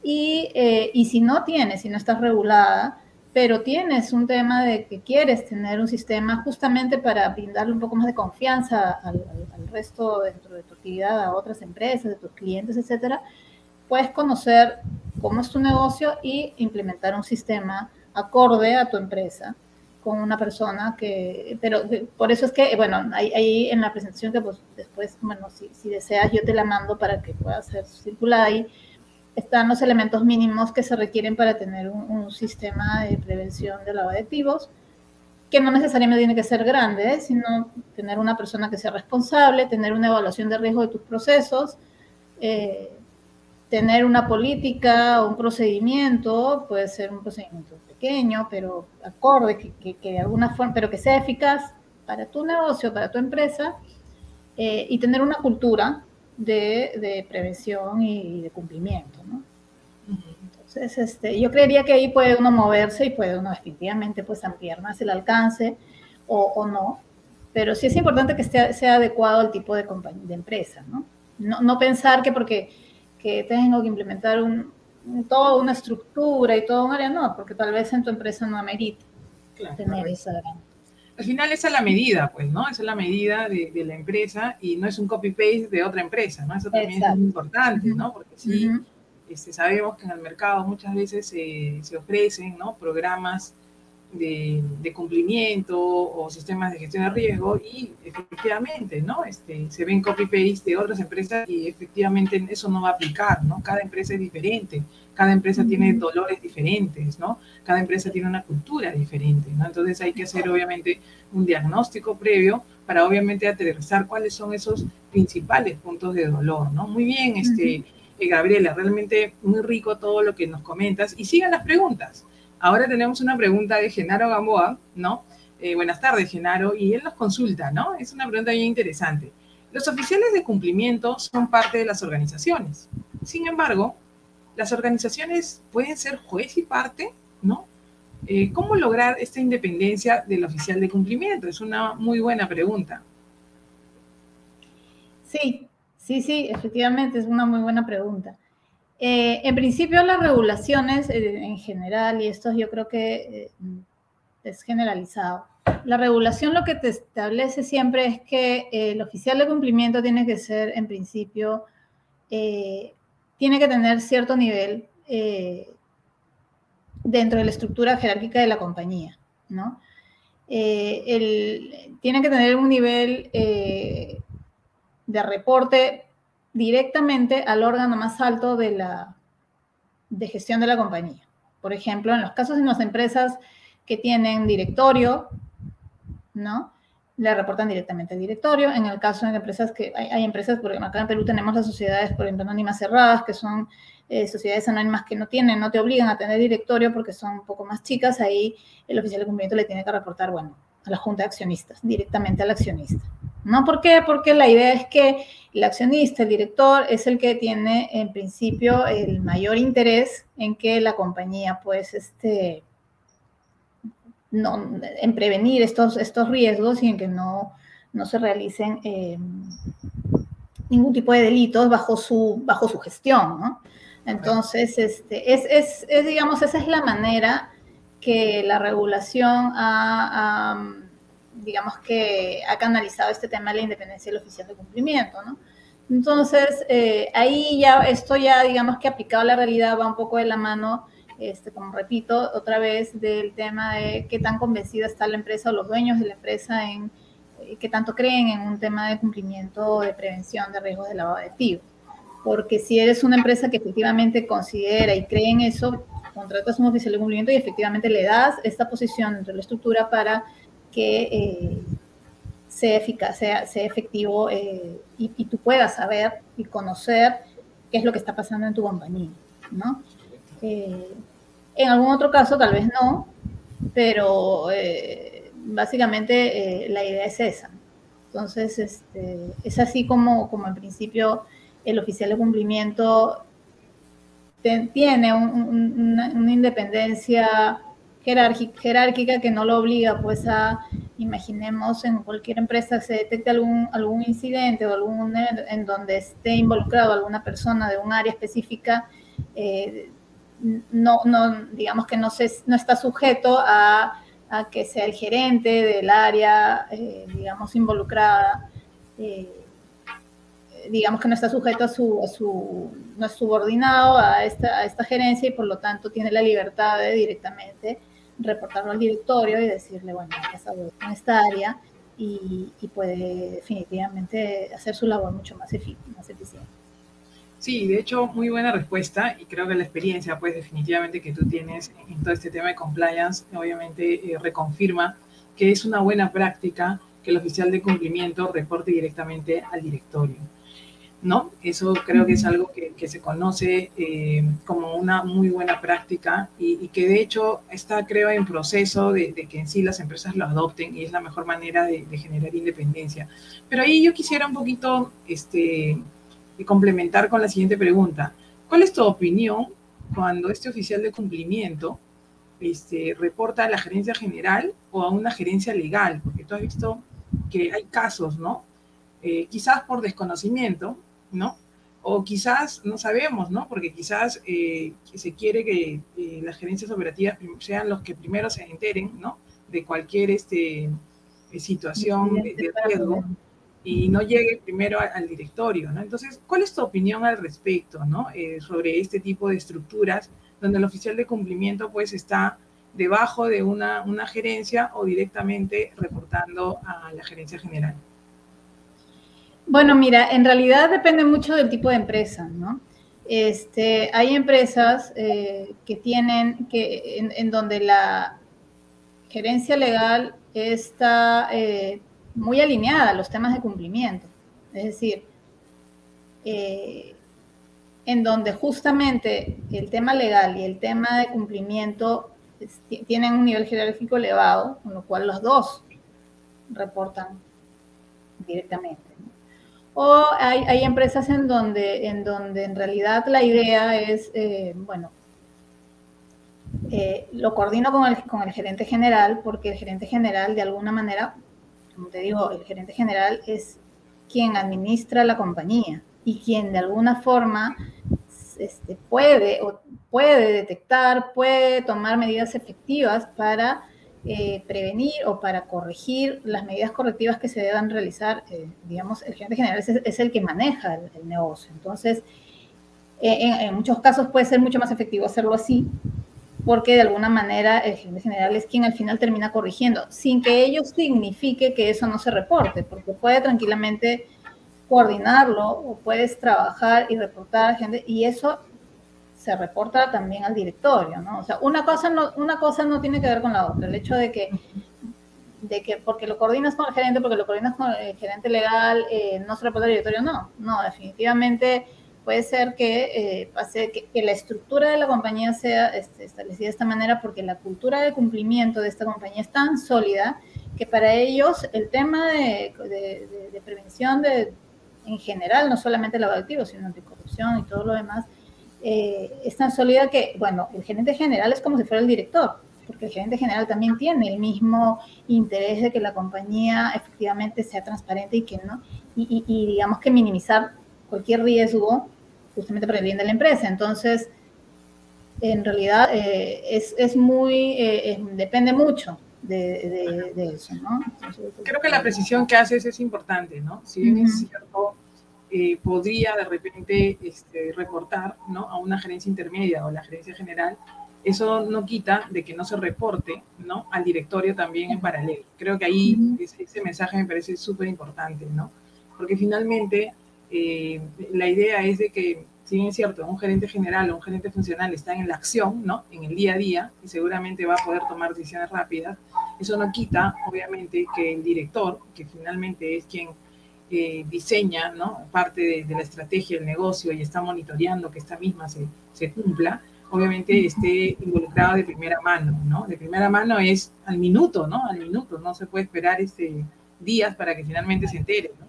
Speaker 2: y, eh, y si no tienes, si no estás regulada, pero tienes un tema de que quieres tener un sistema justamente para brindarle un poco más de confianza al, resto dentro de tu actividad, a otras empresas, de tus clientes, etcétera, puedes conocer cómo es tu negocio y implementar un sistema acorde a tu empresa con una persona que, pero por eso es que, bueno, ahí, en la presentación que pues después, bueno, si, si deseas yo te la mando para que pueda ser circulada ahí, están los elementos mínimos que se requieren para tener un, sistema de prevención de lavado de activos, que no necesariamente tiene que ser grande, sino tener una persona que sea responsable, tener una evaluación de riesgo de tus procesos, eh, tener una política o un procedimiento, puede ser un procedimiento pequeño, pero acorde, que, que, de alguna forma, pero que sea eficaz para tu negocio, para tu empresa, eh, y tener una cultura de, prevención y de cumplimiento, ¿no? Entonces, este, yo creería que ahí puede uno moverse y puede uno definitivamente pues ampliar más el alcance o, no, pero sí es importante que esté, sea adecuado al tipo de, de empresa, ¿no? ¿no? ¿no? pensar que porque que tengo que implementar un, toda una estructura y todo un área, no, porque tal vez en tu empresa no amerita tener esa
Speaker 1: al final esa es la medida, pues, ¿no? Esa es la medida de, la empresa y no es un copy-paste de otra empresa, ¿no? Eso también es muy importante, ¿no? Porque sí, este, sabemos que en el mercado muchas veces se ofrecen, ¿no? Programas de, cumplimiento o sistemas de gestión de riesgo y efectivamente, ¿no? Este, se ven copy-paste de otras empresas y efectivamente eso no va a aplicar, ¿no? Cada empresa es diferente, cada empresa tiene dolores diferentes, ¿no? Cada empresa tiene una cultura diferente, ¿no? Entonces hay que hacer obviamente un diagnóstico previo para obviamente aterrizar cuáles son esos principales puntos de dolor, ¿no? Muy bien, este, eh, Gabriela, realmente muy rico todo lo que nos comentas y sigan las preguntas. Ahora tenemos una pregunta de Genaro Gamboa, ¿no? Eh, buenas tardes, Genaro, y él nos consulta, ¿no? Es una pregunta bien interesante. Los oficiales de cumplimiento son parte de las organizaciones. Sin embargo, las organizaciones pueden ser juez y parte, ¿no? Eh, ¿Cómo lograr esta independencia del oficial de cumplimiento? Es una muy buena pregunta.
Speaker 2: Sí, sí, sí, efectivamente es una muy buena pregunta. Eh, en principio, las regulaciones eh, en general, y esto yo creo que es generalizado, La regulación lo que te establece siempre es que el oficial de cumplimiento tiene que ser, en principio, eh, tiene que tener cierto nivel eh, dentro de la estructura jerárquica de la compañía, ¿no? Eh, tiene que tener un nivel de reporte directamente al órgano más alto de, la, de gestión de la compañía. Por ejemplo, en los casos de las empresas que tienen directorio, ¿no? Le reportan directamente al directorio. En el caso de empresas que hay, empresas, porque acá en Perú tenemos las sociedades, por ejemplo, anónimas cerradas, que son eh, sociedades anónimas que no tienen, no te obligan a tener directorio porque son un poco más chicas, ahí el oficial de cumplimiento le tiene que reportar, bueno, a la junta de accionistas, directamente al accionista. ¿No? ¿Por qué? Porque la idea es que el accionista, el director, es el que tiene en principio el mayor interés en que la compañía, pues, este, no, en prevenir estos, estos riesgos y en que no, no se realicen eh, ningún tipo de delitos bajo su, bajo su gestión, ¿no? Entonces, este, es, es, es, digamos, esa es la manera que la regulación ha, digamos que ha canalizado este tema de la independencia del oficial de cumplimiento, ¿no? Entonces, eh, ahí ya, esto ya, digamos que aplicado a la realidad va un poco de la mano este, como repito otra vez, del tema de qué tan convencida está la empresa o los dueños de la empresa en eh, qué tanto creen en un tema de cumplimiento de prevención de riesgos de lavado de activos. Porque si eres una empresa que efectivamente considera y cree en eso, contratas un oficial de cumplimiento y efectivamente le das esta posición dentro de la estructura para que eh, sea eficaz, sea, sea efectivo eh, y, y, tú puedas saber y conocer qué es lo que está pasando en tu compañía, ¿no? Eh, en algún otro caso tal vez no, pero eh, básicamente eh, la idea es esa. Entonces, este, es así como, como en principio el oficial de cumplimiento tiene una, independencia jerárquica que no lo obliga pues a, imaginemos en cualquier empresa se detecte algún, algún incidente o algún en donde esté involucrado alguna persona de un área específica, eh, no, no, digamos que no, se, no está sujeto a, que sea el gerente del área, eh, digamos, involucrada, eh, digamos que no está sujeto a su, a su, no es subordinado a esta, a esta gerencia y por lo tanto tiene la libertad de directamente reportarlo al directorio y decirle, bueno, ha pasado en esta área y, y, puede definitivamente hacer su labor mucho más eficiente.
Speaker 1: Sí, de hecho, muy buena respuesta y creo que la experiencia, pues definitivamente que tú tienes en todo este tema de compliance, obviamente eh, reconfirma que es una buena práctica que el oficial de cumplimiento reporte directamente al directorio. ¿No? Eso creo que es algo que, se conoce eh, como una muy buena práctica y, que de hecho está, creo, en proceso de, que en sí las empresas lo adopten y es la mejor manera de, de generar independencia. Pero ahí yo quisiera un poquito, este, y complementar con la siguiente pregunta. ¿Cuál es tu opinión cuando este oficial de cumplimiento este, reporta a la gerencia general o a una gerencia legal? Porque tú has visto que hay casos, ¿no? Eh, quizás por desconocimiento, ¿no? O quizás no sabemos, ¿no? Porque quizás eh, se quiere que eh, las gerencias operativas sean los que primero se enteren, ¿no? De cualquier este, situación de, riesgo y no llegue primero al, directorio, ¿no? Entonces, ¿cuál es tu opinión al respecto, ¿no? Eh, sobre este tipo de estructuras donde el oficial de cumplimiento pues está debajo de una, una gerencia o directamente reportando a la gerencia general.
Speaker 2: Bueno, mira, en realidad depende mucho del tipo de empresa, ¿no? Este, hay empresas eh, que tienen, que, en, donde la gerencia legal está eh, muy alineada a los temas de cumplimiento. Es decir, eh, en donde justamente el tema legal y el tema de cumplimiento tienen un nivel jerárquico elevado, con lo cual los dos reportan directamente. O hay, empresas en donde, en donde en realidad la idea es, eh, bueno, eh, lo coordino con el, con el gerente general, porque el gerente general de alguna manera como te digo, el gerente general es quien administra la compañía y quien de alguna forma este, puede, puede detectar, puede tomar medidas efectivas para eh, prevenir o para corregir las medidas correctivas que se deban realizar, eh, digamos, el gerente general es, el que maneja el, negocio. Entonces, en, muchos casos puede ser mucho más efectivo hacerlo así, porque de alguna manera el gerente general es quien al final termina corrigiendo, sin que ello signifique que eso no se reporte, porque puede tranquilamente coordinarlo o puedes trabajar y reportar a gente, y eso se reporta también al directorio, ¿no? O sea, una cosa no, una cosa no tiene que ver con la otra. El hecho de que, de que porque lo coordinas con el gerente, porque lo coordinas con el gerente legal, eh, no se reporta al directorio, no. No, definitivamente puede ser que eh, pase que, la estructura de la compañía sea este, establecida de esta manera porque la cultura de cumplimiento de esta compañía es tan sólida que para ellos el tema de, de, prevención de, en general, no solamente lavado activo, sino anticorrupción y todo lo demás, eh, es tan sólida que, bueno, el gerente general es como si fuera el director, porque el gerente general también tiene el mismo interés de que la compañía efectivamente sea transparente y que no, y, digamos que minimizar cualquier riesgo justamente para el bien de la empresa. Entonces, en realidad eh, es, es, muy, eh, depende mucho de, de, eso, ¿no?
Speaker 1: Creo que la precisión que haces es importante, ¿no? Si bien es cierto eh, podría de repente este, reportar ¿no? a una gerencia intermedia o la gerencia general, eso no quita de que no se reporte ¿no? al directorio también en paralelo. Creo que ahí ese, mensaje me parece súper importante, ¿no? porque finalmente eh, la idea es de que, si bien es cierto, un gerente general o un gerente funcional está en la acción, ¿no? en el día a día, y seguramente va a poder tomar decisiones rápidas, eso no quita, obviamente, que el director, que finalmente es quien diseña ¿no? parte de, la estrategia del negocio y está monitoreando que esta misma se, se, cumpla, obviamente esté involucrado de primera mano, ¿no? De primera mano es al minuto, ¿no? Al minuto, no se puede esperar este, días para que finalmente se entere, ¿no?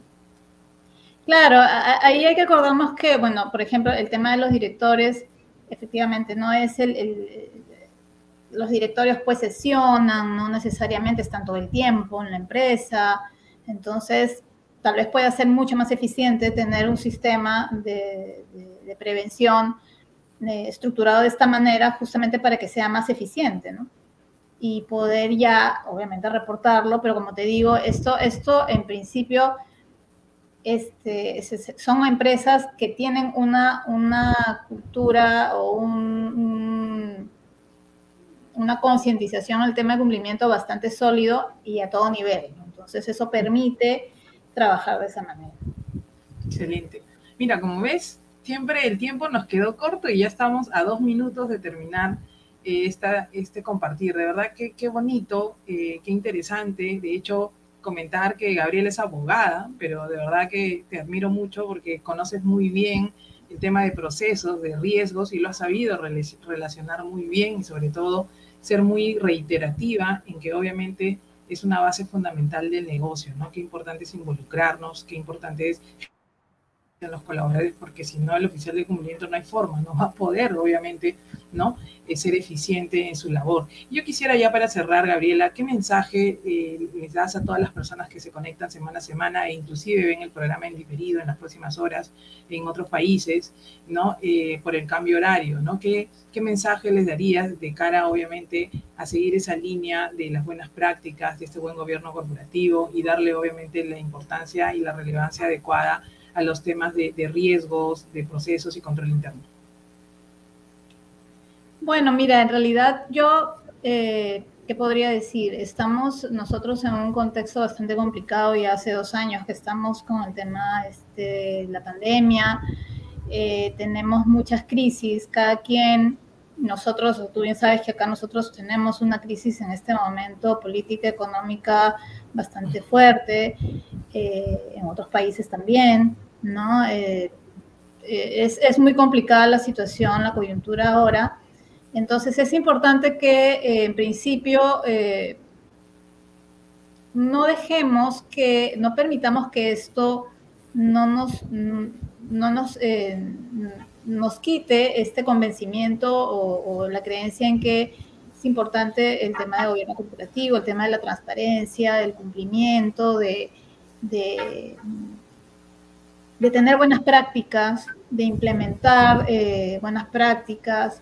Speaker 2: Claro, ahí hay que acordarnos que, bueno, por ejemplo, el tema de los directores, efectivamente, no es el, el los directorios pues sesionan, no necesariamente están todo el tiempo en la empresa, entonces tal vez pueda ser mucho más eficiente tener un sistema de, prevención eh, estructurado de esta manera justamente para que sea más eficiente, ¿no? Y poder ya, obviamente, reportarlo, pero como te digo, esto, esto en principio este, son empresas que tienen una, una cultura o un, una concientización al tema de cumplimiento bastante sólido y a todo nivel. Entonces, eso permite trabajar de esa manera.
Speaker 1: Excelente. Mira, como ves, siempre el tiempo nos quedó corto y ya estamos a dos minutos de terminar eh, esta, este compartir. De verdad que qué bonito, eh, qué interesante. De hecho, comentar que Gabriela es abogada, pero de verdad que te admiro mucho porque conoces muy bien el tema de procesos, de riesgos y lo has sabido relacionar muy bien y sobre todo ser muy reiterativa en que obviamente es una base fundamental del negocio, ¿no? Qué importante es involucrarnos, qué importante es en los colaboradores, porque si no el oficial de cumplimiento no hay forma, no va a poder, obviamente, ¿no? Eh, ser eficiente en su labor. Yo quisiera ya para cerrar, Gabriela, ¿qué mensaje eh, les das a todas las personas que se conectan semana a semana e inclusive ven el programa en diferido en las próximas horas en otros países, ¿no? Eh, por el cambio horario, ¿no? ¿Qué, ¿Qué mensaje les darías de cara, obviamente, a seguir esa línea de las buenas prácticas, de este buen gobierno corporativo y darle, obviamente, la importancia y la relevancia adecuada a los temas de, riesgos, de procesos y control interno?
Speaker 2: Bueno, mira, en realidad yo, eh, ¿qué podría decir? Estamos nosotros en un contexto bastante complicado y hace dos años que estamos con el tema de este, la pandemia, eh, tenemos muchas crisis, cada quien, nosotros, tú bien sabes que acá nosotros tenemos una crisis en este momento política, económica bastante fuerte, eh, en otros países también, ¿no? Eh, es, es, muy complicada la situación, la coyuntura ahora. Entonces es importante que en principio no dejemos que, no permitamos que esto no nos, no nos, eh, nos quite este convencimiento o, la creencia en que es importante el tema de gobierno corporativo, el tema de la transparencia, del cumplimiento, de, de, tener buenas prácticas, de implementar eh, buenas prácticas,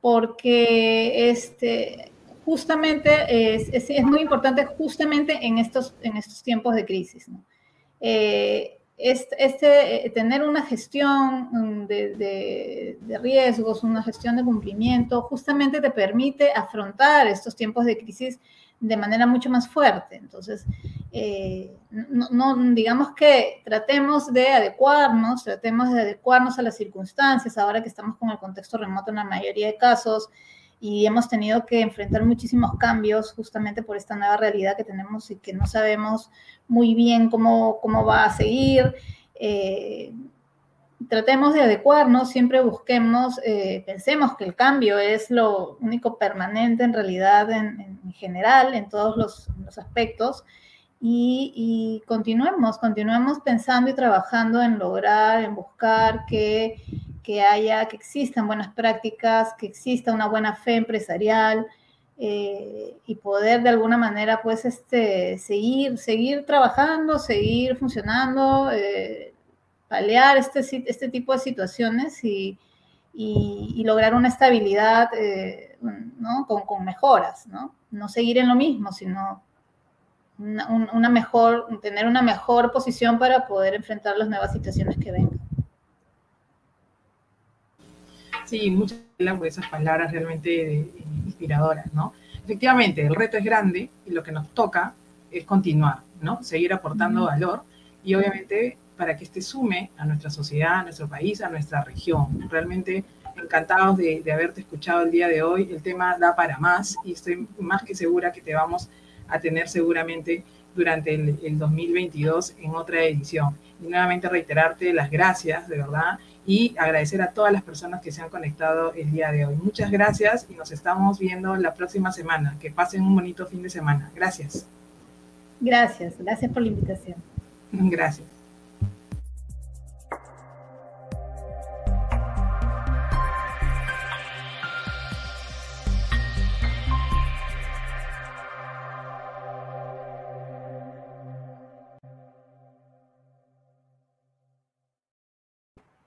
Speaker 2: porque este, justamente es, muy importante justamente en estos, en estos tiempos de crisis. Eh, este, tener una gestión mm, de, de, riesgos, una gestión de cumplimiento, justamente te permite afrontar estos tiempos de crisis de manera mucho más fuerte. Entonces, eh, no, digamos que tratemos de adecuarnos, tratemos de adecuarnos a las circunstancias, ahora que estamos con el contexto remoto en la mayoría de casos y hemos tenido que enfrentar muchísimos cambios justamente por esta nueva realidad que tenemos y que no sabemos muy bien cómo, cómo va a seguir. Eh, tratemos de adecuarnos, siempre busquemos, eh, pensemos que el cambio es lo único permanente en realidad en, general, en todos los, aspectos, y, continuemos, continuemos pensando y trabajando en lograr, en buscar que, haya, que existan buenas prácticas, que exista una buena fe empresarial, eh, y poder de alguna manera pues este, seguir, seguir trabajando, seguir funcionando, eh, paliar este, este tipo de situaciones y, y, lograr una estabilidad eh, ¿no? con, con, mejoras, ¿no? No seguir en lo mismo, sino una, una, mejor, tener una mejor posición para poder enfrentar las nuevas situaciones que vengan.
Speaker 1: Sí, muchas gracias por esas palabras realmente inspiradoras, ¿no? Efectivamente, el reto es grande y lo que nos toca es continuar, ¿no? Seguir aportando valor y obviamente para que este sume a nuestra sociedad, a nuestro país, a nuestra región. Realmente encantados de, haberte escuchado el día de hoy. El tema da para más y estoy más que segura que te vamos a tener seguramente durante el, el 2022 en otra edición. Y nuevamente reiterarte las gracias, de verdad, y agradecer a todas las personas que se han conectado el día de hoy. Muchas gracias y nos estamos viendo la próxima semana. Que pasen un bonito fin de semana. Gracias.
Speaker 2: Gracias, gracias por la invitación. *laughs*
Speaker 1: Gracias.